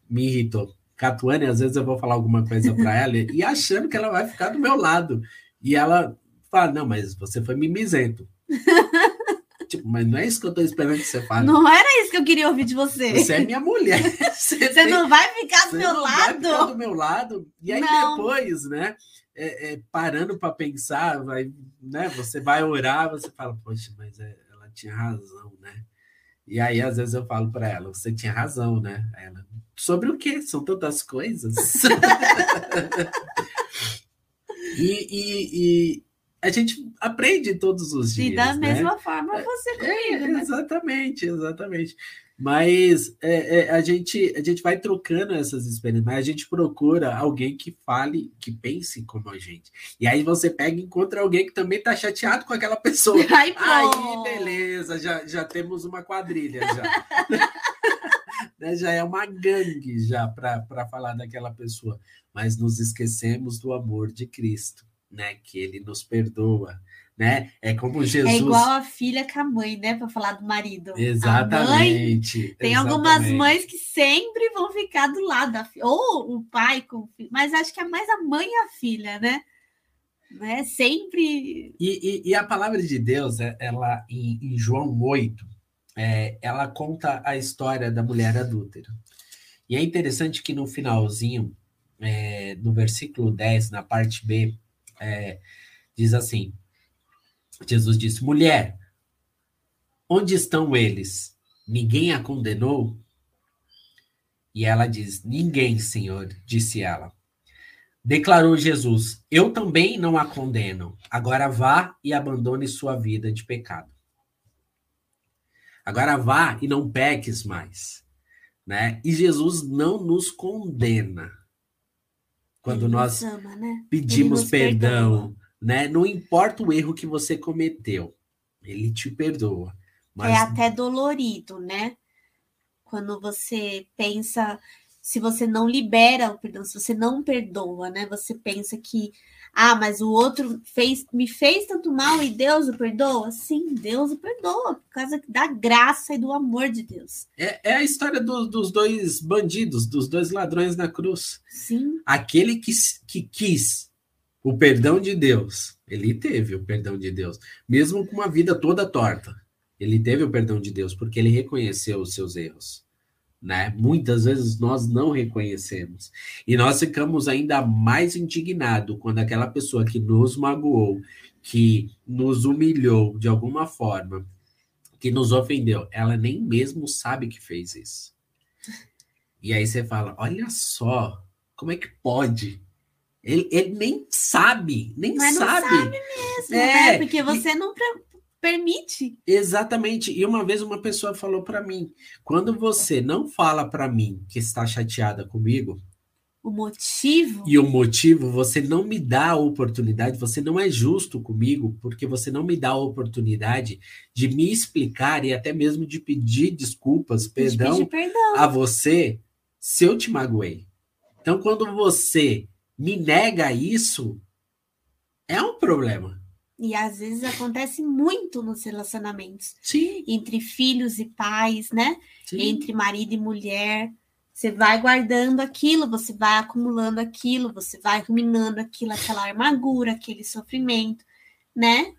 me irritou. Catuane, às vezes eu vou falar alguma coisa para ela e achando que ela vai ficar do meu lado. E ela Fala, não, mas você foi mimizento. [LAUGHS] tipo, mas não é isso que eu estou esperando que você fale. Não era isso que eu queria ouvir de você. Você é minha mulher. [LAUGHS] Você, você tem... não vai ficar do meu lado? Vai ficar do meu lado. E aí não. depois, né? É, é, parando para pensar, vai, né? Você vai orar, você fala, poxa, mas é, ela tinha razão, né? E aí, às vezes, eu falo para ela, você tinha razão, né? Ela, sobre o quê? São tantas coisas. [LAUGHS] e, e, e, a gente aprende todos os dias. E da né? mesma forma você comigo, é, né? Exatamente, exatamente. Mas é, é, a, gente, a gente vai trocando essas experiências, mas a gente procura alguém que fale, que pense como a gente. E aí você pega e encontra alguém que também está chateado com aquela pessoa. [LAUGHS] Aí, aí beleza, já, já temos uma quadrilha já. [LAUGHS] né? Já é uma gangue já para falar daquela pessoa. Mas nos esquecemos do amor de Cristo né? Que ele nos perdoa, né? É como Jesus. É igual a filha com a mãe, né? Para falar do marido. Exatamente. Mãe, tem exatamente. algumas mães que sempre vão ficar do lado da filha, ou o pai com o filho, mas acho que é mais a mãe e a filha, né? né? Sempre. E, e, e a palavra de Deus, é, ela em, em João 8, é, ela conta a história da mulher adúltera. E é interessante que no finalzinho, é, no versículo 10, na parte B, é, diz assim: Jesus disse, mulher, onde estão eles? Ninguém a condenou? E ela diz: Ninguém, Senhor, disse ela. Declarou Jesus: Eu também não a condeno. Agora vá e abandone sua vida de pecado. Agora vá e não peques mais. Né? E Jesus não nos condena quando Ele nós ama, né? pedimos perdão, né? Não importa o erro que você cometeu, ele te perdoa. Mas... É até dolorido, né? Quando você pensa, se você não libera o perdão, se você não perdoa, né? Você pensa que ah, mas o outro fez, me fez tanto mal e Deus o perdoa? Sim, Deus o perdoa, por causa da graça e do amor de Deus. É, é a história do, dos dois bandidos, dos dois ladrões na cruz. Sim. Aquele que, que quis o perdão de Deus, ele teve o perdão de Deus, mesmo com uma vida toda torta. Ele teve o perdão de Deus porque ele reconheceu os seus erros né? Muitas vezes nós não reconhecemos. E nós ficamos ainda mais indignados quando aquela pessoa que nos magoou, que nos humilhou de alguma forma, que nos ofendeu, ela nem mesmo sabe que fez isso. E aí você fala: olha só, como é que pode? Ele, ele nem sabe, nem Mas sabe. Não sabe mesmo, é, né? Porque você e... não permite. Exatamente. E uma vez uma pessoa falou para mim: quando você não fala para mim que está chateada comigo, o motivo. E o motivo, você não me dá a oportunidade, você não é justo comigo, porque você não me dá a oportunidade de me explicar e até mesmo de pedir desculpas, perdão, de perdão. a você se eu te magoei. Então, quando você me nega isso, é um problema. E às vezes acontece muito nos relacionamentos. Sim. Entre filhos e pais, né? Sim. Entre marido e mulher. Você vai guardando aquilo, você vai acumulando aquilo, você vai ruminando aquilo, aquela amargura, aquele sofrimento, né?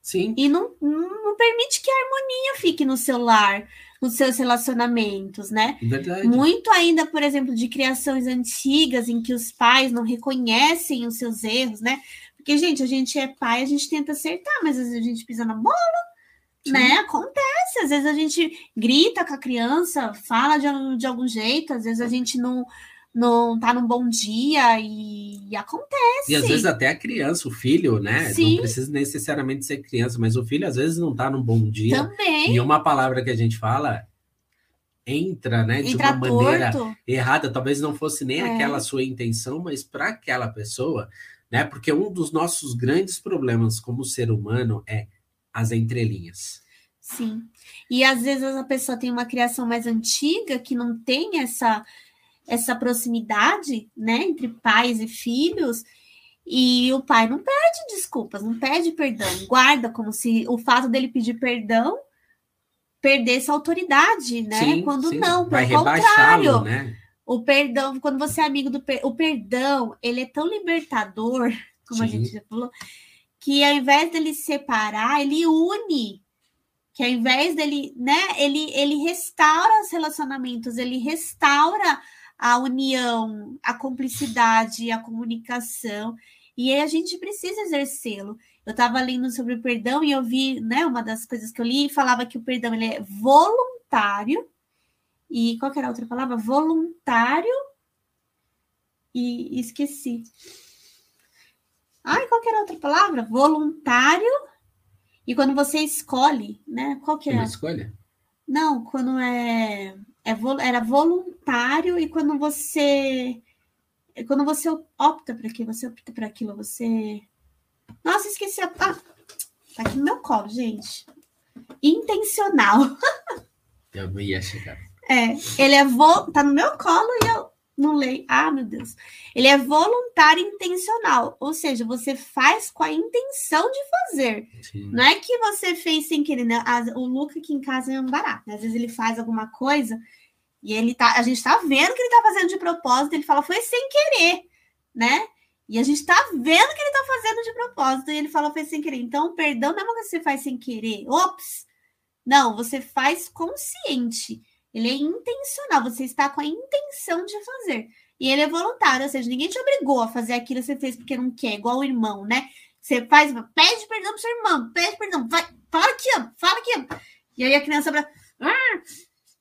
Sim. E não, não, não permite que a harmonia fique no seu lar, nos seus relacionamentos, né? Verdade. Muito ainda, por exemplo, de criações antigas em que os pais não reconhecem os seus erros, né? Porque, gente, a gente é pai, a gente tenta acertar, mas às vezes a gente pisa na bola, Sim. né? Acontece. Às vezes a gente grita com a criança, fala de, de algum jeito, às vezes a gente não não tá num bom dia e, e, acontece. E às vezes até a criança, o filho, né? Sim. Não precisa necessariamente ser criança, mas o filho às vezes não tá num bom dia. Também. E uma palavra que a gente fala entra, né, de entra uma maneira errada, talvez não fosse nem é. aquela sua intenção, mas para aquela pessoa né? Porque um dos nossos grandes problemas como ser humano é as entrelinhas. Sim. E às vezes a pessoa tem uma criação mais antiga que não tem essa essa proximidade, né, entre pais e filhos, e o pai não pede desculpas, não pede perdão, guarda como se o fato dele pedir perdão perdesse a autoridade, né? Sim, Quando sim. não, pelo contrário. Né? O perdão, quando você é amigo do per... o perdão, ele é tão libertador, [LAUGHS] como Sim. a gente já falou, que ao invés dele separar, ele une. Que ao invés dele, né, ele, ele restaura os relacionamentos, ele restaura a união, a cumplicidade, a comunicação. E aí a gente precisa exercê-lo. Eu estava lendo sobre o perdão e eu vi, né, uma das coisas que eu li falava que o perdão ele é voluntário e qual era a outra palavra? Voluntário. E esqueci. Ai, qual era a outra palavra? Voluntário. E quando você escolhe, né? Qual que é? Uma escolha? Não, quando é, é era voluntário e quando você quando você opta para aquilo, você opta para aquilo, você Nossa, esqueci a ah, tá aqui no meu colo, gente. Intencional. [LAUGHS] Eu ia chegar. É, ele é vo... tá no meu colo e eu não leio. Ah, meu Deus. Ele é voluntário intencional, ou seja, você faz com a intenção de fazer. Sim. Não é que você fez sem querer, né? O Luca aqui em casa é um barato. Né? Às vezes ele faz alguma coisa e ele tá, a gente tá vendo que ele tá fazendo de propósito, ele fala, foi sem querer, né? E a gente tá vendo que ele tá fazendo de propósito, e ele fala, foi sem querer. Então, perdão não é uma coisa que você faz sem querer. Ops! Não, você faz consciente. Ele é intencional, você está com a intenção de fazer. E ele é voluntário, ou seja, ninguém te obrigou a fazer aquilo que você fez porque não quer, igual o irmão, né? Você faz, pede perdão pro seu irmão, pede perdão, vai, fala que ama, fala que. E aí a criança fala, ah,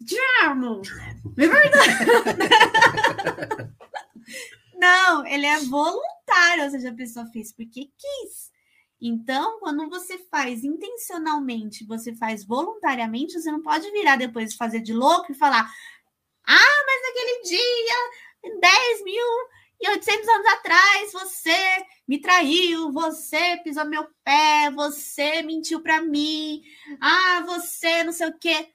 te amo. [LAUGHS] É verdade. [LAUGHS] não, ele é voluntário, ou seja, a pessoa fez porque quis. Então, quando você faz intencionalmente, você faz voluntariamente, você não pode virar depois fazer de louco e falar: ah, mas naquele dia, 10 mil e 800 anos atrás, você me traiu, você pisou meu pé, você mentiu para mim, ah, você não sei o quê.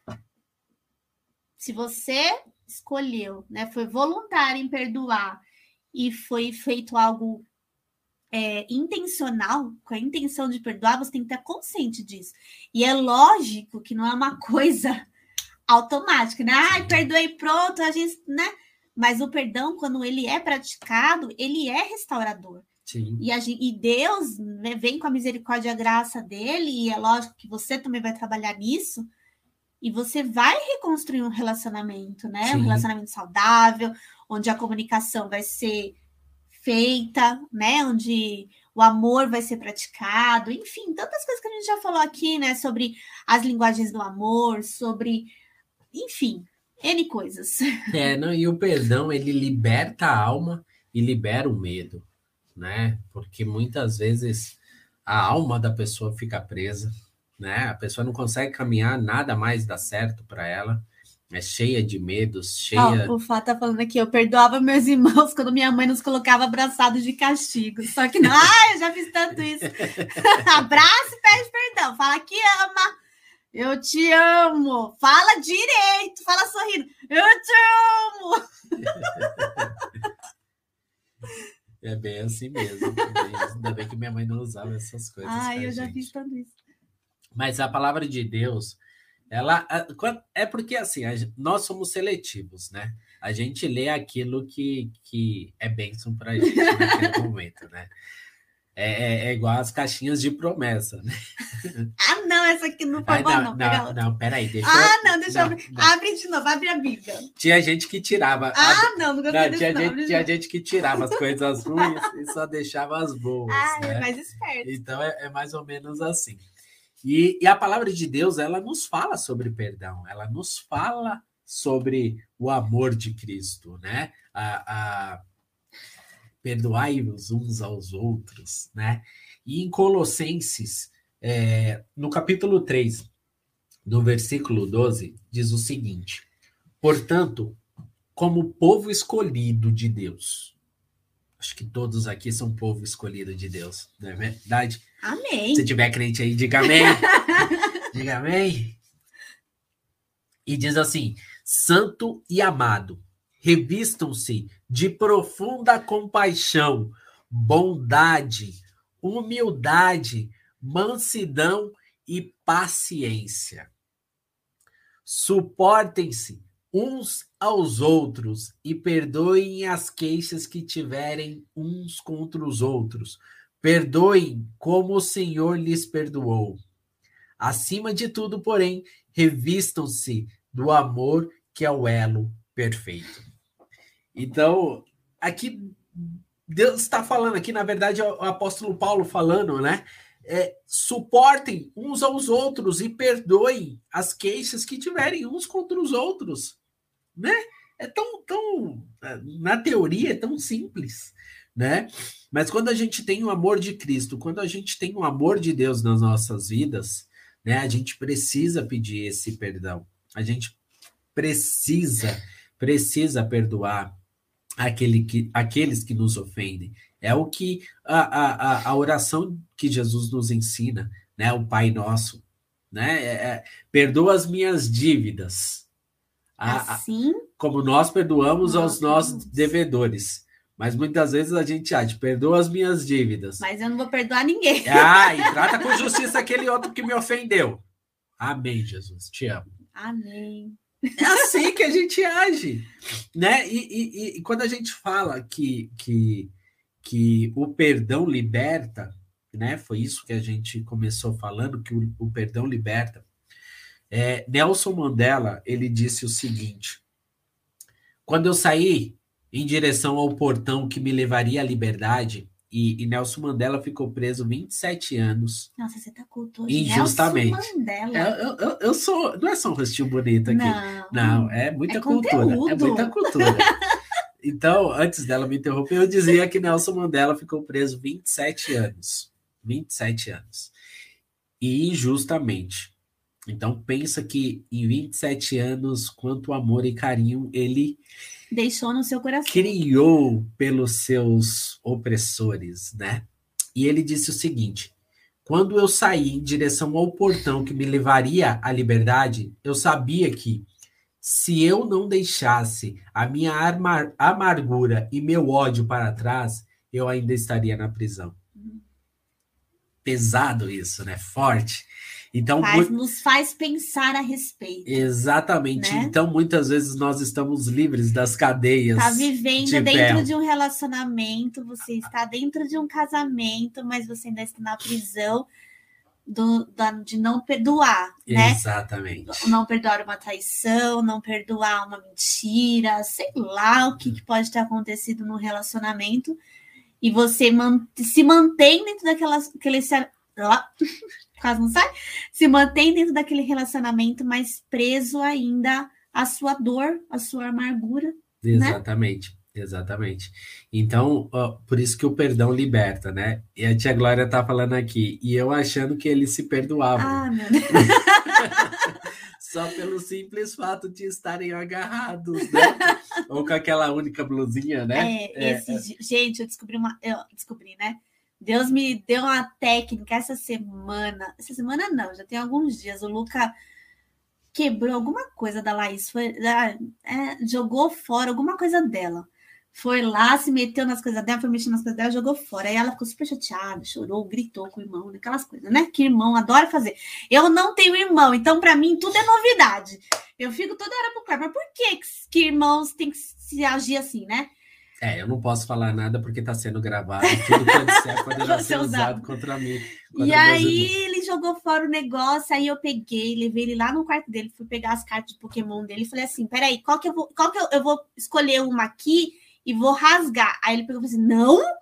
Se você escolheu, né, foi voluntário em perdoar e foi feito algo é, intencional, com a intenção de perdoar, você tem que estar consciente disso. E é lógico que não é uma [LAUGHS] coisa automática, né? Ai, perdoei, pronto, a gente, né? Mas o perdão, quando ele é praticado, ele é restaurador. Sim. E, a gente, e Deus né, vem com a misericórdia e a graça dele, e é lógico que você também vai trabalhar nisso, e você vai reconstruir um relacionamento, né? Sim. Um relacionamento saudável, onde a comunicação vai ser feita, né? Onde o amor vai ser praticado, enfim, tantas coisas que a gente já falou aqui, né? Sobre as linguagens do amor, sobre, enfim, N coisas. [LAUGHS] É, não, e o perdão, ele liberta a alma e libera o medo, né? Porque muitas vezes a alma da pessoa fica presa, né? A pessoa não consegue caminhar, nada mais dá certo para ela é cheia de medos, cheia. Oh, o Fá tá falando aqui, eu perdoava meus [LAUGHS] irmãos quando minha mãe nos colocava abraçados de castigo. Só que não, [LAUGHS] ah, eu já fiz tanto isso. [LAUGHS] Abraça e pede perdão. Fala que ama. Eu te amo. Fala direito, fala sorrindo. Eu te amo. É bem assim mesmo. Ainda bem que minha mãe não usava essas coisas. Ah, eu gente. já fiz tanto isso. Mas a palavra de Deus ela é porque assim, nós somos seletivos, né? A gente lê aquilo que, que é bênção para a gente naquele [LAUGHS] momento, né? É, é, é, igual as caixinhas de promessa, né? [LAUGHS] Ah, não, essa aqui não foi boa, não. Não, não, peraí, deixa Ah, eu... não, deixa não, eu não. Abre de novo, abre a Bíblia. Tinha gente que tirava. Ah, não, não gostei não, tinha, gente, tinha gente que tirava as coisas ruins [LAUGHS] e só deixava as boas. Ah, é né? é mais esperto. Então é, é mais ou menos assim. E, e, a palavra de Deus, ela nos fala sobre perdão, ela nos fala sobre o amor de Cristo, né? A, a perdoai-vos uns aos outros, né? E em Colossenses, é, no capítulo 3, do versículo 12, diz o seguinte: Portanto, como povo escolhido de Deus, Acho que todos aqui são povo escolhido de Deus, não é verdade? Amém. Se tiver crente aí, diga amém. [LAUGHS] diga amém. E diz assim: Santo e amado, revistam-se de profunda compaixão, bondade, humildade, mansidão e paciência. Suportem-se uns aos outros e perdoem as queixas que tiverem uns contra os outros. Perdoem como o Senhor lhes perdoou. Acima de tudo, porém, revistam-se do amor que é o elo perfeito. Então, aqui Deus está falando aqui, na verdade, é o apóstolo Paulo falando, né? é, suportem uns aos outros e perdoem as queixas que tiverem uns contra os outros, né? É tão, tão na teoria é tão simples, né? Mas quando a gente tem o amor de Cristo, quando a gente tem o amor de Deus nas nossas vidas, né? A gente precisa pedir esse perdão. A gente precisa precisa perdoar aquele que, aqueles que nos ofendem. É o que a, a, a oração que Jesus nos ensina, né? O Pai Nosso, né? É, é, perdoa as minhas dívidas. A, assim como nós perdoamos aos nossos devedores. Mas muitas vezes a gente acha, perdoa as minhas dívidas. Mas eu não vou perdoar ninguém. Ah, [LAUGHS] e trata com justiça aquele outro que me ofendeu. Amém, Jesus. Te amo. Amém. É assim que a gente age, né? E, e, e, quando a gente fala que, que, que o perdão liberta, né? Foi isso que a gente começou falando, que o, o perdão liberta. É, Nelson Mandela, ele disse o seguinte, quando eu saí em direção ao portão que me levaria à liberdade, e, e, Nelson Mandela ficou preso 27 anos. Nossa, você tá culto hoje. Injustamente. Nelson Mandela. Eu, eu, eu, sou. Não é só um rostinho bonito aqui. Não, não é muita é cultura. Conteúdo. É muita cultura. [LAUGHS] então, antes dela me interromper, eu dizia que Nelson Mandela ficou preso 27 anos. 27 anos. E injustamente. Então, pensa que em 27 anos, quanto amor e carinho ele deixou no seu coração. Criou pelos seus opressores, né? E ele disse o seguinte: quando eu saí em direção ao portão que me levaria à liberdade, eu sabia que se eu não deixasse a minha amargura e meu ódio para trás, eu ainda estaria na prisão. Uhum. Pesado isso, né? Forte. Então, faz, nos faz pensar a respeito. Exatamente. Né? Então, muitas vezes nós estamos livres das cadeias. Está vivendo de dentro ferro. de um relacionamento, você está dentro de um casamento, mas você ainda está na prisão do, da, de não perdoar, né? Exatamente. Não perdoar uma traição, não perdoar uma mentira, sei lá o que, que pode ter acontecido no relacionamento. E você man, se mantém dentro daquela, aquele, quase não sai, se mantém dentro daquele relacionamento, mas preso ainda à sua dor, à sua amargura. Né? Exatamente. Né? Exatamente. Então, ó, por isso que o perdão liberta, né? E a tia Glória tá falando aqui, e eu achando que eles se perdoavam. Ah, meu [LAUGHS] Deus. Só pelo simples fato de estarem agarrados, né? Ou com aquela única blusinha, né? É, é, esse, é. gente, eu descobri uma. Eu descobri, né? Deus me deu uma técnica essa semana. Essa semana não, já tem alguns dias. O Luca quebrou alguma coisa da Laís, foi, é, jogou fora alguma coisa dela. Foi lá, se meteu nas coisas dela, foi mexendo nas coisas dela, jogou fora. Aí ela ficou super chateada, chorou, gritou com o irmão, aquelas coisas, né? Que irmão adora fazer. Eu não tenho irmão, então para mim tudo é novidade. Eu fico toda hora pro mas por que, que irmãos têm que se agir assim, né? É, eu não posso falar nada porque está sendo gravado. Tudo que eu disser poderá ser [LAUGHS] usado contra mim. Contra e aí ele jogou fora o negócio, aí eu peguei, levei ele lá no quarto dele, fui pegar as cartas de Pokémon dele e falei assim: peraí, qual que eu vou, qual que eu, eu vou escolher uma aqui e vou rasgar? Aí ele pegou e falou assim: não?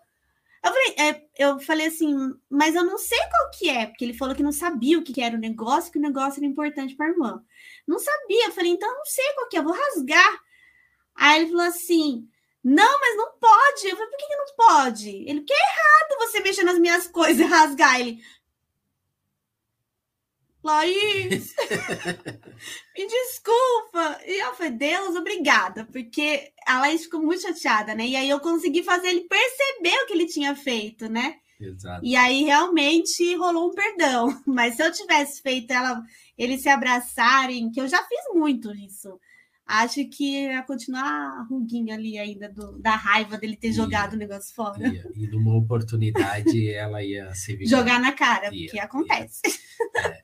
Eu falei, é, eu falei assim, mas eu não sei qual que é, porque ele falou que não sabia o que era o negócio, que o negócio era importante para a irmã. Não sabia, eu falei, então eu não sei qual que é, eu vou rasgar. Aí ele falou assim: não, mas não pode. Eu falei, por que, que não pode? Ele, que é errado você mexer nas minhas [LAUGHS] coisas e rasgar. Ele, Laís, [LAUGHS] me desculpa. E eu falei, Deus, obrigada, porque a Laís ficou muito chateada, né? E aí eu consegui fazer ele perceber o que ele tinha feito, né? Exato. E aí realmente rolou um perdão. [LAUGHS] Mas se eu tivesse feito ela, eles se abraçarem, que eu já fiz muito isso acho que ia continuar a ruguinha ali ainda do, da raiva dele ter ia, jogado o negócio fora. Ia. E numa oportunidade [LAUGHS] ela ia se jogar na cara, ia, porque acontece. É.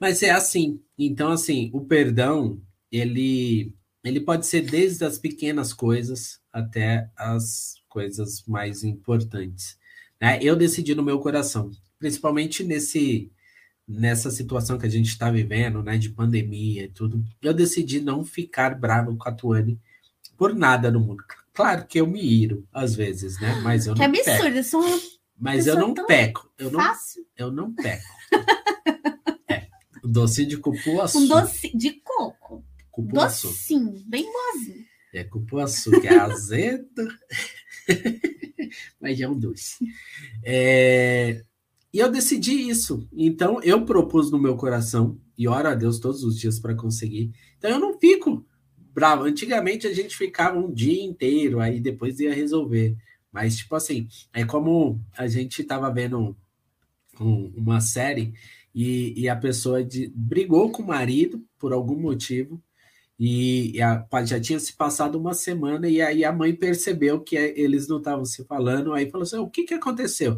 Mas é assim. Então, assim, o perdão, ele, ele pode ser desde as pequenas coisas até as coisas mais importantes. Né? Eu decidi no meu coração, principalmente nesse nessa situação que a gente está vivendo, né, de pandemia e tudo, eu decidi não ficar bravo com a Tuane por nada no mundo. Claro que eu me iro às vezes, né? Mas eu que não absurdo, peco. eu sou uma Mas eu não peco. Eu não, fácil. eu não peco. [LAUGHS] é, um docinho de cupuaçu. Um docinho de coco. Cupuaçu. Docinho, bem boazinho. É cupuaçu, que é azedo. [LAUGHS] Mas é um doce. É, e eu decidi isso. Então, eu propus no meu coração, e oro a Deus todos os dias para conseguir. Então, eu não fico bravo. Antigamente, a gente ficava um dia inteiro, aí depois ia resolver. Mas, tipo assim, é como a gente estava vendo um, uma série e, e a pessoa de, brigou com o marido por algum motivo. E a, já tinha se passado uma semana, e aí a mãe percebeu que eles não estavam se falando, aí falou assim: o que, que aconteceu?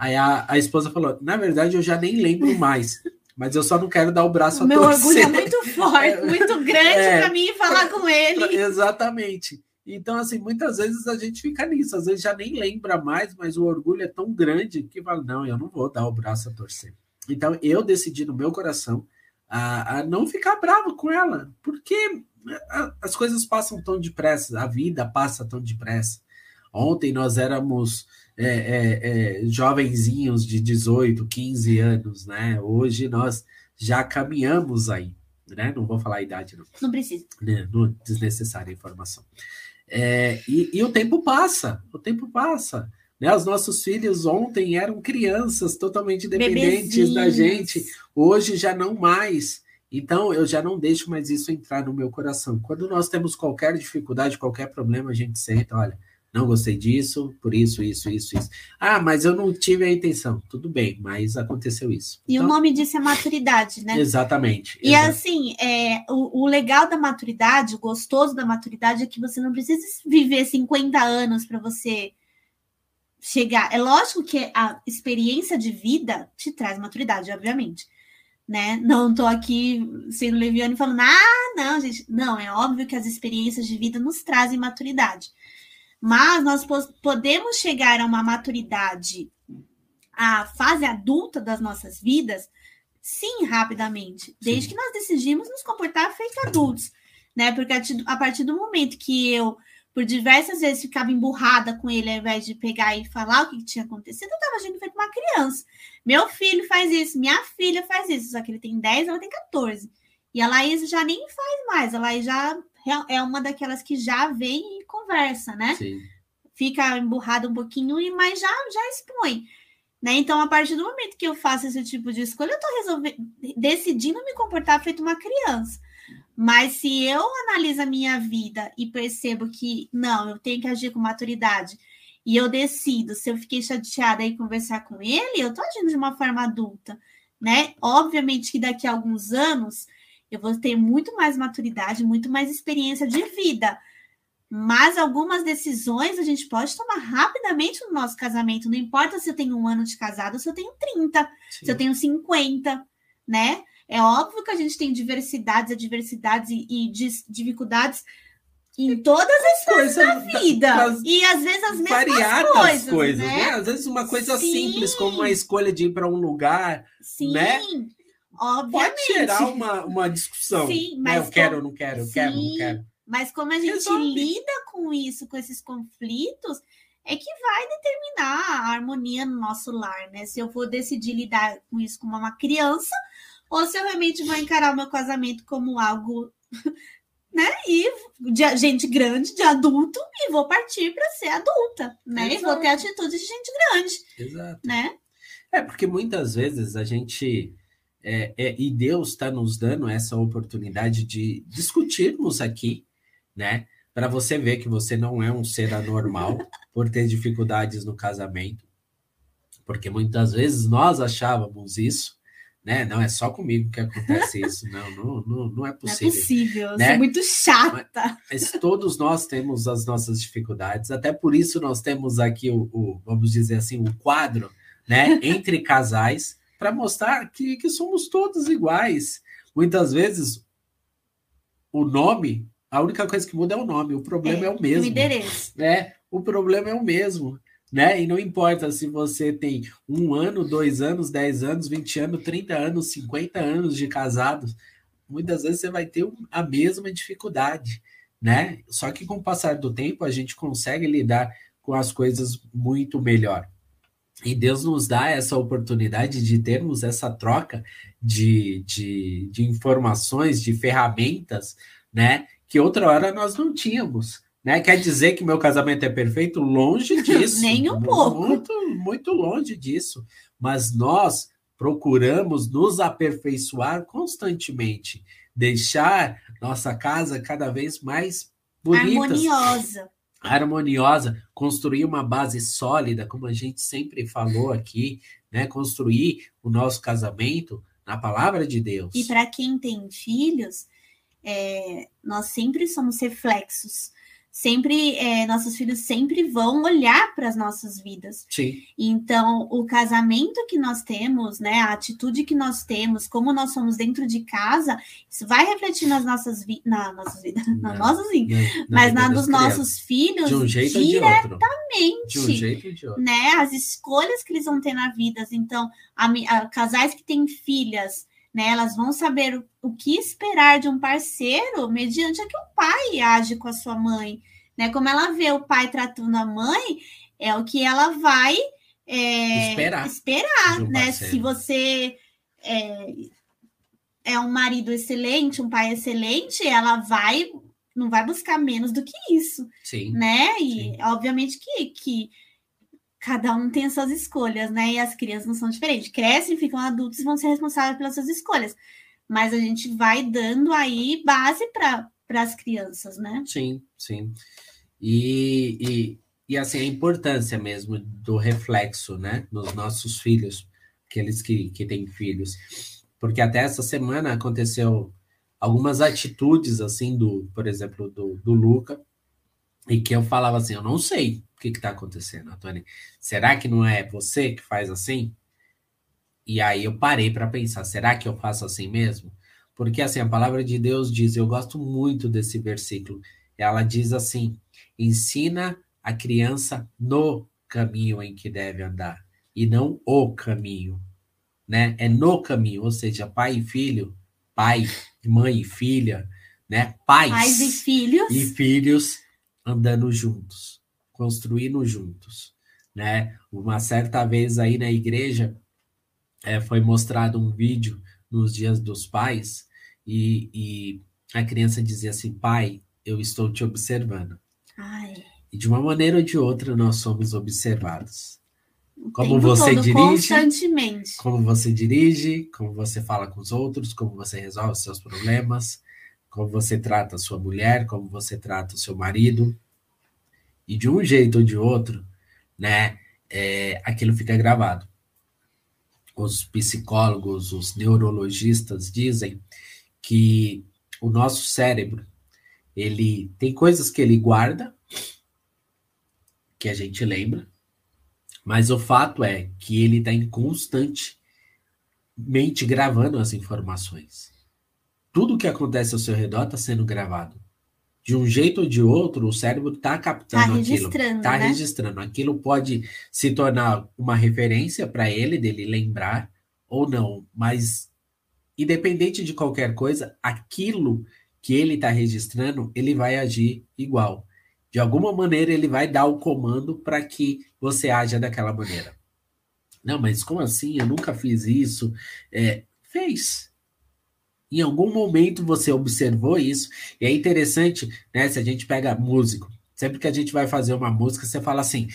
Aí a, a esposa falou: na verdade, eu já nem lembro mais. Mas eu só não quero dar o braço o a meu torcer. orgulho é muito forte, [LAUGHS] muito grande é, para mim falar com ele. [LAUGHS] Exatamente. Então, assim, muitas vezes a gente fica nisso, às vezes já nem lembra mais, mas o orgulho é tão grande que fala: não, eu não vou dar o braço a torcer. Então, eu decidi no meu coração a, a não ficar bravo com ela, porque as coisas passam tão depressa, a vida passa tão depressa. Ontem nós éramos é, é, é, jovenzinhos de 18, 15 anos, né? Hoje nós já caminhamos aí, né? Não vou falar a idade, não. Não precisa. Né? Não desnecessária informação. É, e, e, o tempo passa, o tempo passa. Né? Os nossos filhos ontem eram crianças totalmente dependentes Bebezinhos. da gente, hoje já não mais. Então, eu já não deixo mais isso entrar no meu coração. Quando nós temos qualquer dificuldade, qualquer problema, a gente senta, olha, não gostei disso, por isso, isso, isso, isso. Ah, mas eu não tive a intenção. Tudo bem, mas aconteceu isso. E então, o nome disso é maturidade, né? Exatamente. E assim, é, o, o, legal da maturidade, o gostoso da maturidade é que você não precisa viver 50 anos para você chegar. É lógico que a experiência de vida te traz maturidade, obviamente. Né? Não estou aqui sendo leviano e falando, ah, não, gente. Não, é óbvio que as experiências de vida nos trazem maturidade. Mas nós podemos chegar a uma maturidade, a fase adulta das nossas vidas, sim, rapidamente, desde sim. que nós decidimos nos comportar feito adultos, né? Porque a partir do momento que eu, por diversas vezes, ficava emburrada com ele, ao invés de pegar e falar o que tinha acontecido, eu estava agindo feito uma criança. Meu filho faz isso, minha filha faz isso, só que ele tem 10, ela tem 14. E a Laís já nem faz mais, a Laís já é uma daquelas que já vem e conversa, né? Sim. Fica emburrada um pouquinho, mas já, já expõe. Né? Então, a partir do momento que eu faço esse tipo de escolha, eu estou resolvendo, decidindo me comportar feito uma criança. Mas se eu analiso a minha vida e percebo que não, eu tenho que agir com maturidade, e eu decido, se eu fiquei chateada e conversar com ele, eu estou agindo de uma forma adulta, né? Obviamente que daqui a alguns anos eu vou ter muito mais maturidade, muito mais experiência de vida. Mas algumas decisões a gente pode tomar rapidamente no nosso casamento. Não importa se eu tenho um ano de casado se eu tenho 30, Sim. se eu tenho 50, né? É óbvio que a gente tem diversidades, adversidades e, e dificuldades em todas as coisas da vida. Das, e às vezes as mesmas coisas, coisas né? né? Às vezes uma coisa Sim. simples, como uma escolha de ir para um lugar, Sim. né? Obviamente. Pode gerar uma, uma discussão. Sim, né? mas. Né? Eu quero, eu não quero, eu Sim, quero, não quero. Mas como a gente Resolve. lida com isso, com esses conflitos, é que vai determinar a harmonia no nosso lar, né? Se eu vou decidir lidar com isso como uma criança, ou se eu realmente vou encarar o meu casamento como algo, [LAUGHS] né? E de gente grande, de adulto, e vou partir para ser adulta, né? Exato. E vou ter atitude de gente grande. Exato. Né? É, porque muitas vezes a gente é, é, e Deus está nos dando essa oportunidade de discutirmos aqui, né? Para você ver que você não é um ser anormal [LAUGHS] por ter dificuldades no casamento. Porque muitas vezes nós achávamos isso, né? Não é só comigo que acontece [LAUGHS] isso, não, não, não, não é possível. Não é possível, né? sou muito chata. Mas, mas, todos nós temos as nossas dificuldades, até por isso nós temos aqui o, o vamos dizer assim, o quadro, né? [LAUGHS] Entre casais para mostrar que, que somos todos iguais. Muitas vezes, o nome, a única coisa que muda é o nome, o problema é, é o mesmo. O endereço. Né? O problema é o mesmo. Né? E não importa se você tem um ano, dois anos, dez anos, vinte anos, trinta anos, cinquenta anos de casados, muitas vezes você vai ter a mesma dificuldade, né? Só que com o passar do tempo a gente consegue lidar com as coisas muito melhor. E Deus nos dá essa oportunidade de termos essa troca de, de, de informações, de ferramentas, né? Que outra hora nós não tínhamos. Né? Quer dizer que meu casamento é perfeito? Longe [LAUGHS] disso. Nem um pouco. Muito, muito longe disso. Mas nós procuramos nos aperfeiçoar constantemente, deixar nossa casa cada vez mais bonita. Harmoniosa harmoniosa, construir uma base sólida, como a gente sempre falou aqui, né? Construir o nosso casamento na palavra de Deus. E para quem tem filhos, é, nós sempre somos reflexos sempre é, nossos filhos sempre vão olhar para as nossas vidas. Sim. Então, o casamento que nós temos, né, a atitude que nós temos, como nós somos dentro de casa, isso vai refletir nas nossas vidas, na nossas vidas, [LAUGHS] na nossa sim, mas na dos nossos filhos de um jeito diretamente. De, de um jeito ou de outro. Né, as escolhas que eles vão ter na vida. Então, a, a, casais que têm filhas né? Elas vão saber o, o que esperar de um parceiro mediante a que o pai age com a sua mãe, né? Como ela vê o pai tratando a mãe, é o que ela vai é, esperar, esperar né? Parceiro. Se você é, é um marido excelente, um pai excelente, ela vai não vai buscar menos do que isso, Sim. né? E Sim. obviamente que, que cada um tem as suas escolhas, né? E as crianças não são diferentes. Crescem, ficam adultos e vão ser responsáveis pelas suas escolhas. Mas a gente vai dando aí base para as crianças, né? Sim, sim. E, e, e assim, a importância mesmo do reflexo, né? Nos nossos filhos, aqueles que, que têm filhos. Porque até essa semana aconteceu algumas atitudes, assim, do, por exemplo, do, do Luca, e que eu falava assim, eu não sei o que está acontecendo, Antônio. Será que não é você que faz assim? E aí eu parei para pensar, será que eu faço assim mesmo? Porque assim, a palavra de Deus diz, eu gosto muito desse versículo. Ela diz assim: ensina a criança no caminho em que deve andar e não o caminho, né? É no caminho, ou seja, pai e filho, pai, mãe e filha, né? Pais, Pais e filhos e filhos andando juntos, construindo juntos, né? Uma certa vez aí na igreja é, foi mostrado um vídeo nos dias dos pais e, e a criança dizia assim, pai, eu estou te observando. Ai. E de uma maneira ou de outra nós somos observados. Como você todo, dirige, constantemente. como você dirige, como você fala com os outros, como você resolve os seus problemas, como você trata a sua mulher, como você trata o seu marido. E de um jeito ou de outro, né, é, aquilo fica gravado. Os psicólogos, os neurologistas dizem que o nosso cérebro, ele tem coisas que ele guarda, que a gente lembra, mas o fato é que ele está em constante mente gravando as informações tudo que acontece ao seu redor está sendo gravado. De um jeito ou de outro, o cérebro está captando tá aquilo. Está né? registrando. Aquilo pode se tornar uma referência para ele, dele lembrar ou não. Mas, independente de qualquer coisa, aquilo que ele está registrando, ele vai agir igual. De alguma maneira, ele vai dar o comando para que você haja daquela maneira. Não, mas como assim? Eu nunca fiz isso. É, fez em algum momento você observou isso. E é interessante, né? Se a gente pega músico, sempre que a gente vai fazer uma música, você fala assim.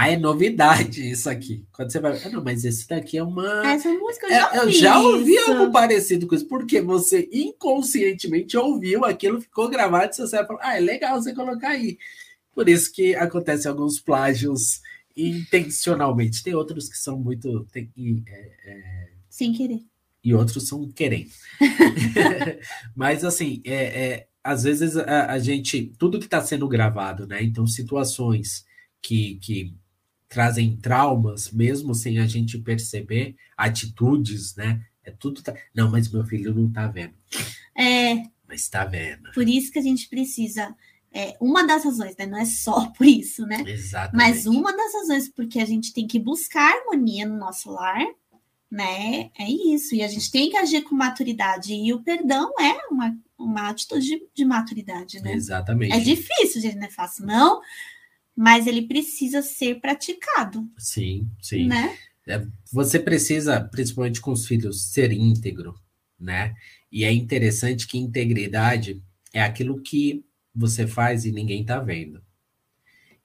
Ah, é novidade isso aqui. Quando você vai. Ah, não, mas esse daqui é uma. Essa música eu já, é, eu já ouvi isso. algo parecido com isso, porque você inconscientemente ouviu aquilo, ficou gravado, e você fala, ah, é legal você colocar aí. Por isso que acontecem alguns plágios intencionalmente. Tem outros que são muito. Tem, é, é... Sem querer e outros são querendo. [LAUGHS] [LAUGHS] Mas assim, é, é, às vezes a, a gente, tudo que está sendo gravado, né? Então, situações que, que trazem traumas, mesmo sem a gente perceber, atitudes, né? É tudo. Tá... Não, mas meu filho não está vendo. É. Mas está vendo. Por isso que a gente precisa. É, uma das razões, né? Não é só [LAUGHS] por isso, né? Exatamente. Mas uma das razões porque a gente tem que buscar harmonia no nosso lar, né? É isso. E a gente tem que agir com maturidade. E o perdão é uma, uma atitude de, de maturidade, né? Exatamente. É difícil, gente, não é fácil, não. Mas ele precisa ser praticado. Sim, sim. Né? É, você precisa, principalmente com os filhos, ser íntegro, né? E é interessante que integridade é aquilo que você faz e ninguém tá vendo.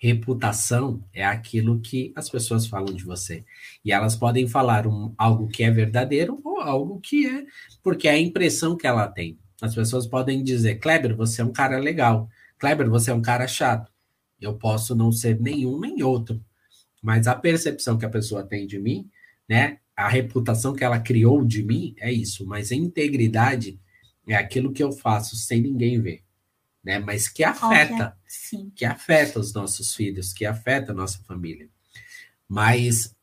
Reputação é aquilo que as pessoas falam de você. E elas podem falar um, algo que é verdadeiro ou algo que é porque é a impressão que ela tem. As pessoas podem dizer: Kleber, você é um cara legal. Kleber, você é um cara chato. Eu posso não ser nenhum nem outro. Mas a percepção que a pessoa tem de mim, né? A reputação que ela criou de mim é isso. Mas a integridade é aquilo que eu faço sem ninguém ver, né? Mas que afeta, okay. que afeta os nossos filhos, que afeta a nossa família. Mas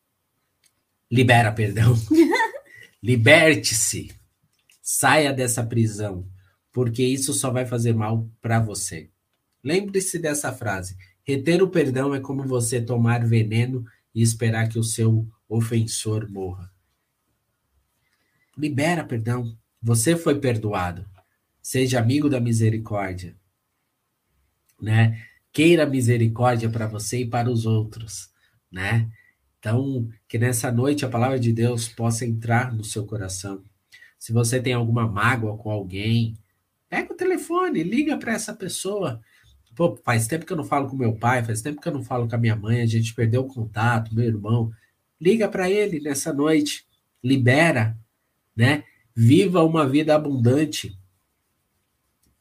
libera perdão. [LAUGHS] Liberte-se. Saia dessa prisão, porque isso só vai fazer mal para você. Lembre-se dessa frase: reter o perdão é como você tomar veneno e esperar que o seu ofensor morra. Libera perdão. Você foi perdoado. Seja amigo da misericórdia. Né? Queira misericórdia para você e para os outros, né? Então, que nessa noite a palavra de Deus possa entrar no seu coração. Se você tem alguma mágoa com alguém, pega o telefone, liga para essa pessoa. Pô, faz tempo que eu não falo com meu pai, faz tempo que eu não falo com a minha mãe, a gente perdeu o contato, meu irmão. Liga para ele nessa noite, libera, né? Viva uma vida abundante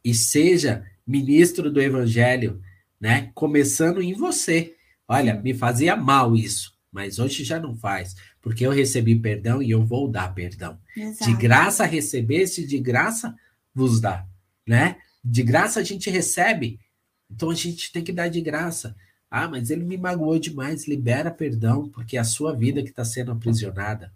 e seja ministro do evangelho, né? Começando em você. Olha, me fazia mal isso, mas hoje já não faz, porque eu recebi perdão e eu vou dar perdão. Exato. De graça recebesse, de graça vos dá, né? De graça a gente recebe, então a gente tem que dar de graça. Ah, mas ele me magoou demais, libera perdão, porque é a sua vida que está sendo aprisionada.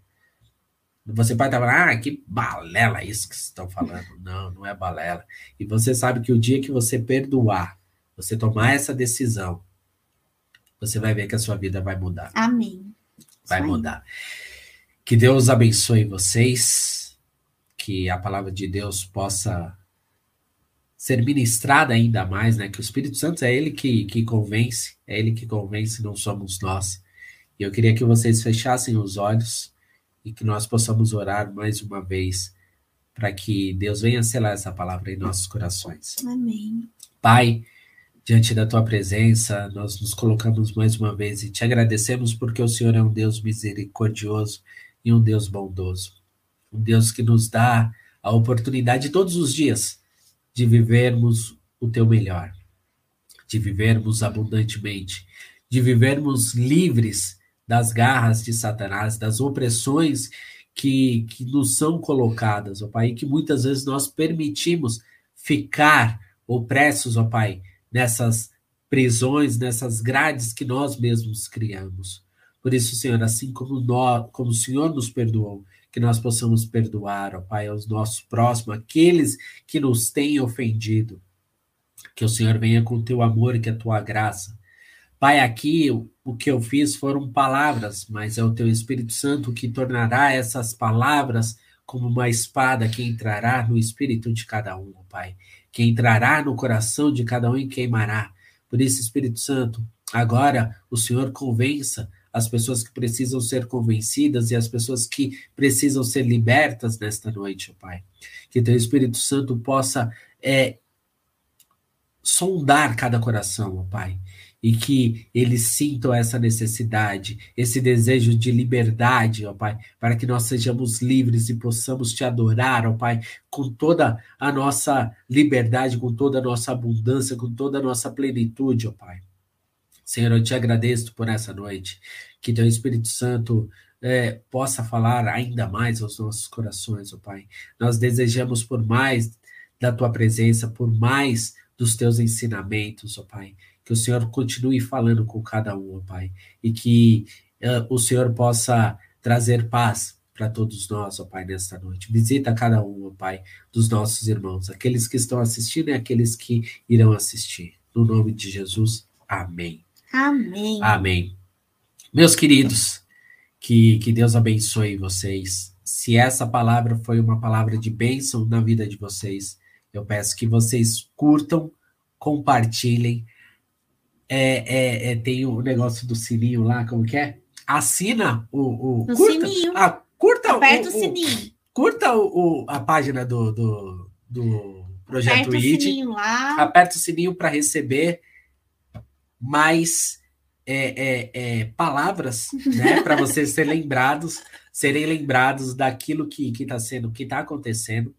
Você pode estar falando, ah, que balela isso que vocês estão falando. [LAUGHS] Não, não é balela. E você sabe que o dia que você perdoar, você tomar essa decisão, você vai ver que a sua vida vai mudar. Amém. Vai mudar. Que Deus abençoe vocês, que a palavra de Deus possa ser ministrada ainda mais, né? Que o Espírito Santo é ele que, que convence, é ele que convence, não somos nós. E eu queria que vocês fechassem os olhos e que nós possamos orar mais uma vez para que Deus venha selar essa palavra em nossos corações. Amém. Pai, diante da tua presença, nós nos colocamos mais uma vez e te agradecemos porque o Senhor é um Deus misericordioso e um Deus bondoso. Um Deus que nos dá a oportunidade todos os dias de vivermos o teu melhor, de vivermos abundantemente, de vivermos livres das garras de Satanás, das opressões que, que nos são colocadas, ó Pai, e que muitas vezes nós permitimos ficar opressos, ó Pai, nessas prisões, nessas grades que nós mesmos criamos. Por isso, Senhor, assim como, nós, como o Senhor nos perdoou, que nós possamos perdoar, ó Pai, aos nossos próximos, aqueles que nos têm ofendido. Que o Senhor venha com o teu amor e com a tua graça. Pai, aqui o que eu fiz foram palavras, mas é o teu Espírito Santo que tornará essas palavras como uma espada que entrará no espírito de cada um, Pai, que entrará no coração de cada um e queimará. Por isso, Espírito Santo, agora o Senhor convença as pessoas que precisam ser convencidas e as pessoas que precisam ser libertas nesta noite, Pai. Que teu Espírito Santo possa é, sondar cada coração, Pai, e que eles sintam essa necessidade, esse desejo de liberdade, ó Pai, para que nós sejamos livres e possamos te adorar, ó Pai, com toda a nossa liberdade, com toda a nossa abundância, com toda a nossa plenitude, ó Pai. Senhor, eu te agradeço por essa noite. Que teu Espírito Santo é, possa falar ainda mais aos nossos corações, ó Pai. Nós desejamos por mais da tua presença, por mais dos teus ensinamentos, ó Pai. Que o Senhor continue falando com cada um, ó Pai. E que uh, o Senhor possa trazer paz para todos nós, ó Pai, nesta noite. Visita cada um, ó Pai, dos nossos irmãos, aqueles que estão assistindo e aqueles que irão assistir. No nome de Jesus, amém. Amém. Amém. Meus queridos, que, que Deus abençoe vocês. Se essa palavra foi uma palavra de bênção na vida de vocês, eu peço que vocês curtam, compartilhem. É, é, é, tem o negócio do sininho lá, como que é? Assina o. o curta, sininho. Ah, curta Aperta o, o, sininho. Curta o, o, a página do, do, do Projeto Aperta IT. O sininho lá. Aperta o sininho para receber mais é, é, é, palavras, né, [LAUGHS] para vocês serem lembrados, serem lembrados daquilo que está sendo, que está acontecendo,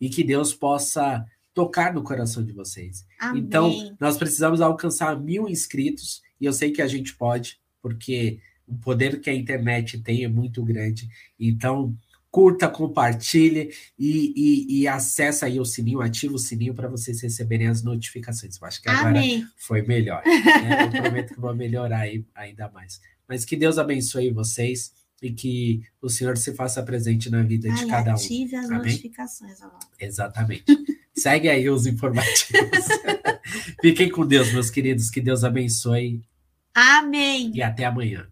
e que Deus possa tocar no coração de vocês. Amém. Então, nós precisamos alcançar mil inscritos, e eu sei que a gente pode, porque o poder que a internet tem é muito grande. Então, curta, compartilhe e, e, e acessa aí o sininho, ativa o sininho para vocês receberem as notificações. Eu acho que agora Amém. foi melhor. Né? Eu prometo que vou melhorar aí ainda mais. Mas que Deus abençoe vocês e que o Senhor se faça presente na vida Ai, de cada um. Ative as Amém? notificações, amor. Exatamente. [LAUGHS] Segue aí os informativos. [LAUGHS] Fiquem com Deus, meus queridos. Que Deus abençoe. Amém. E até amanhã.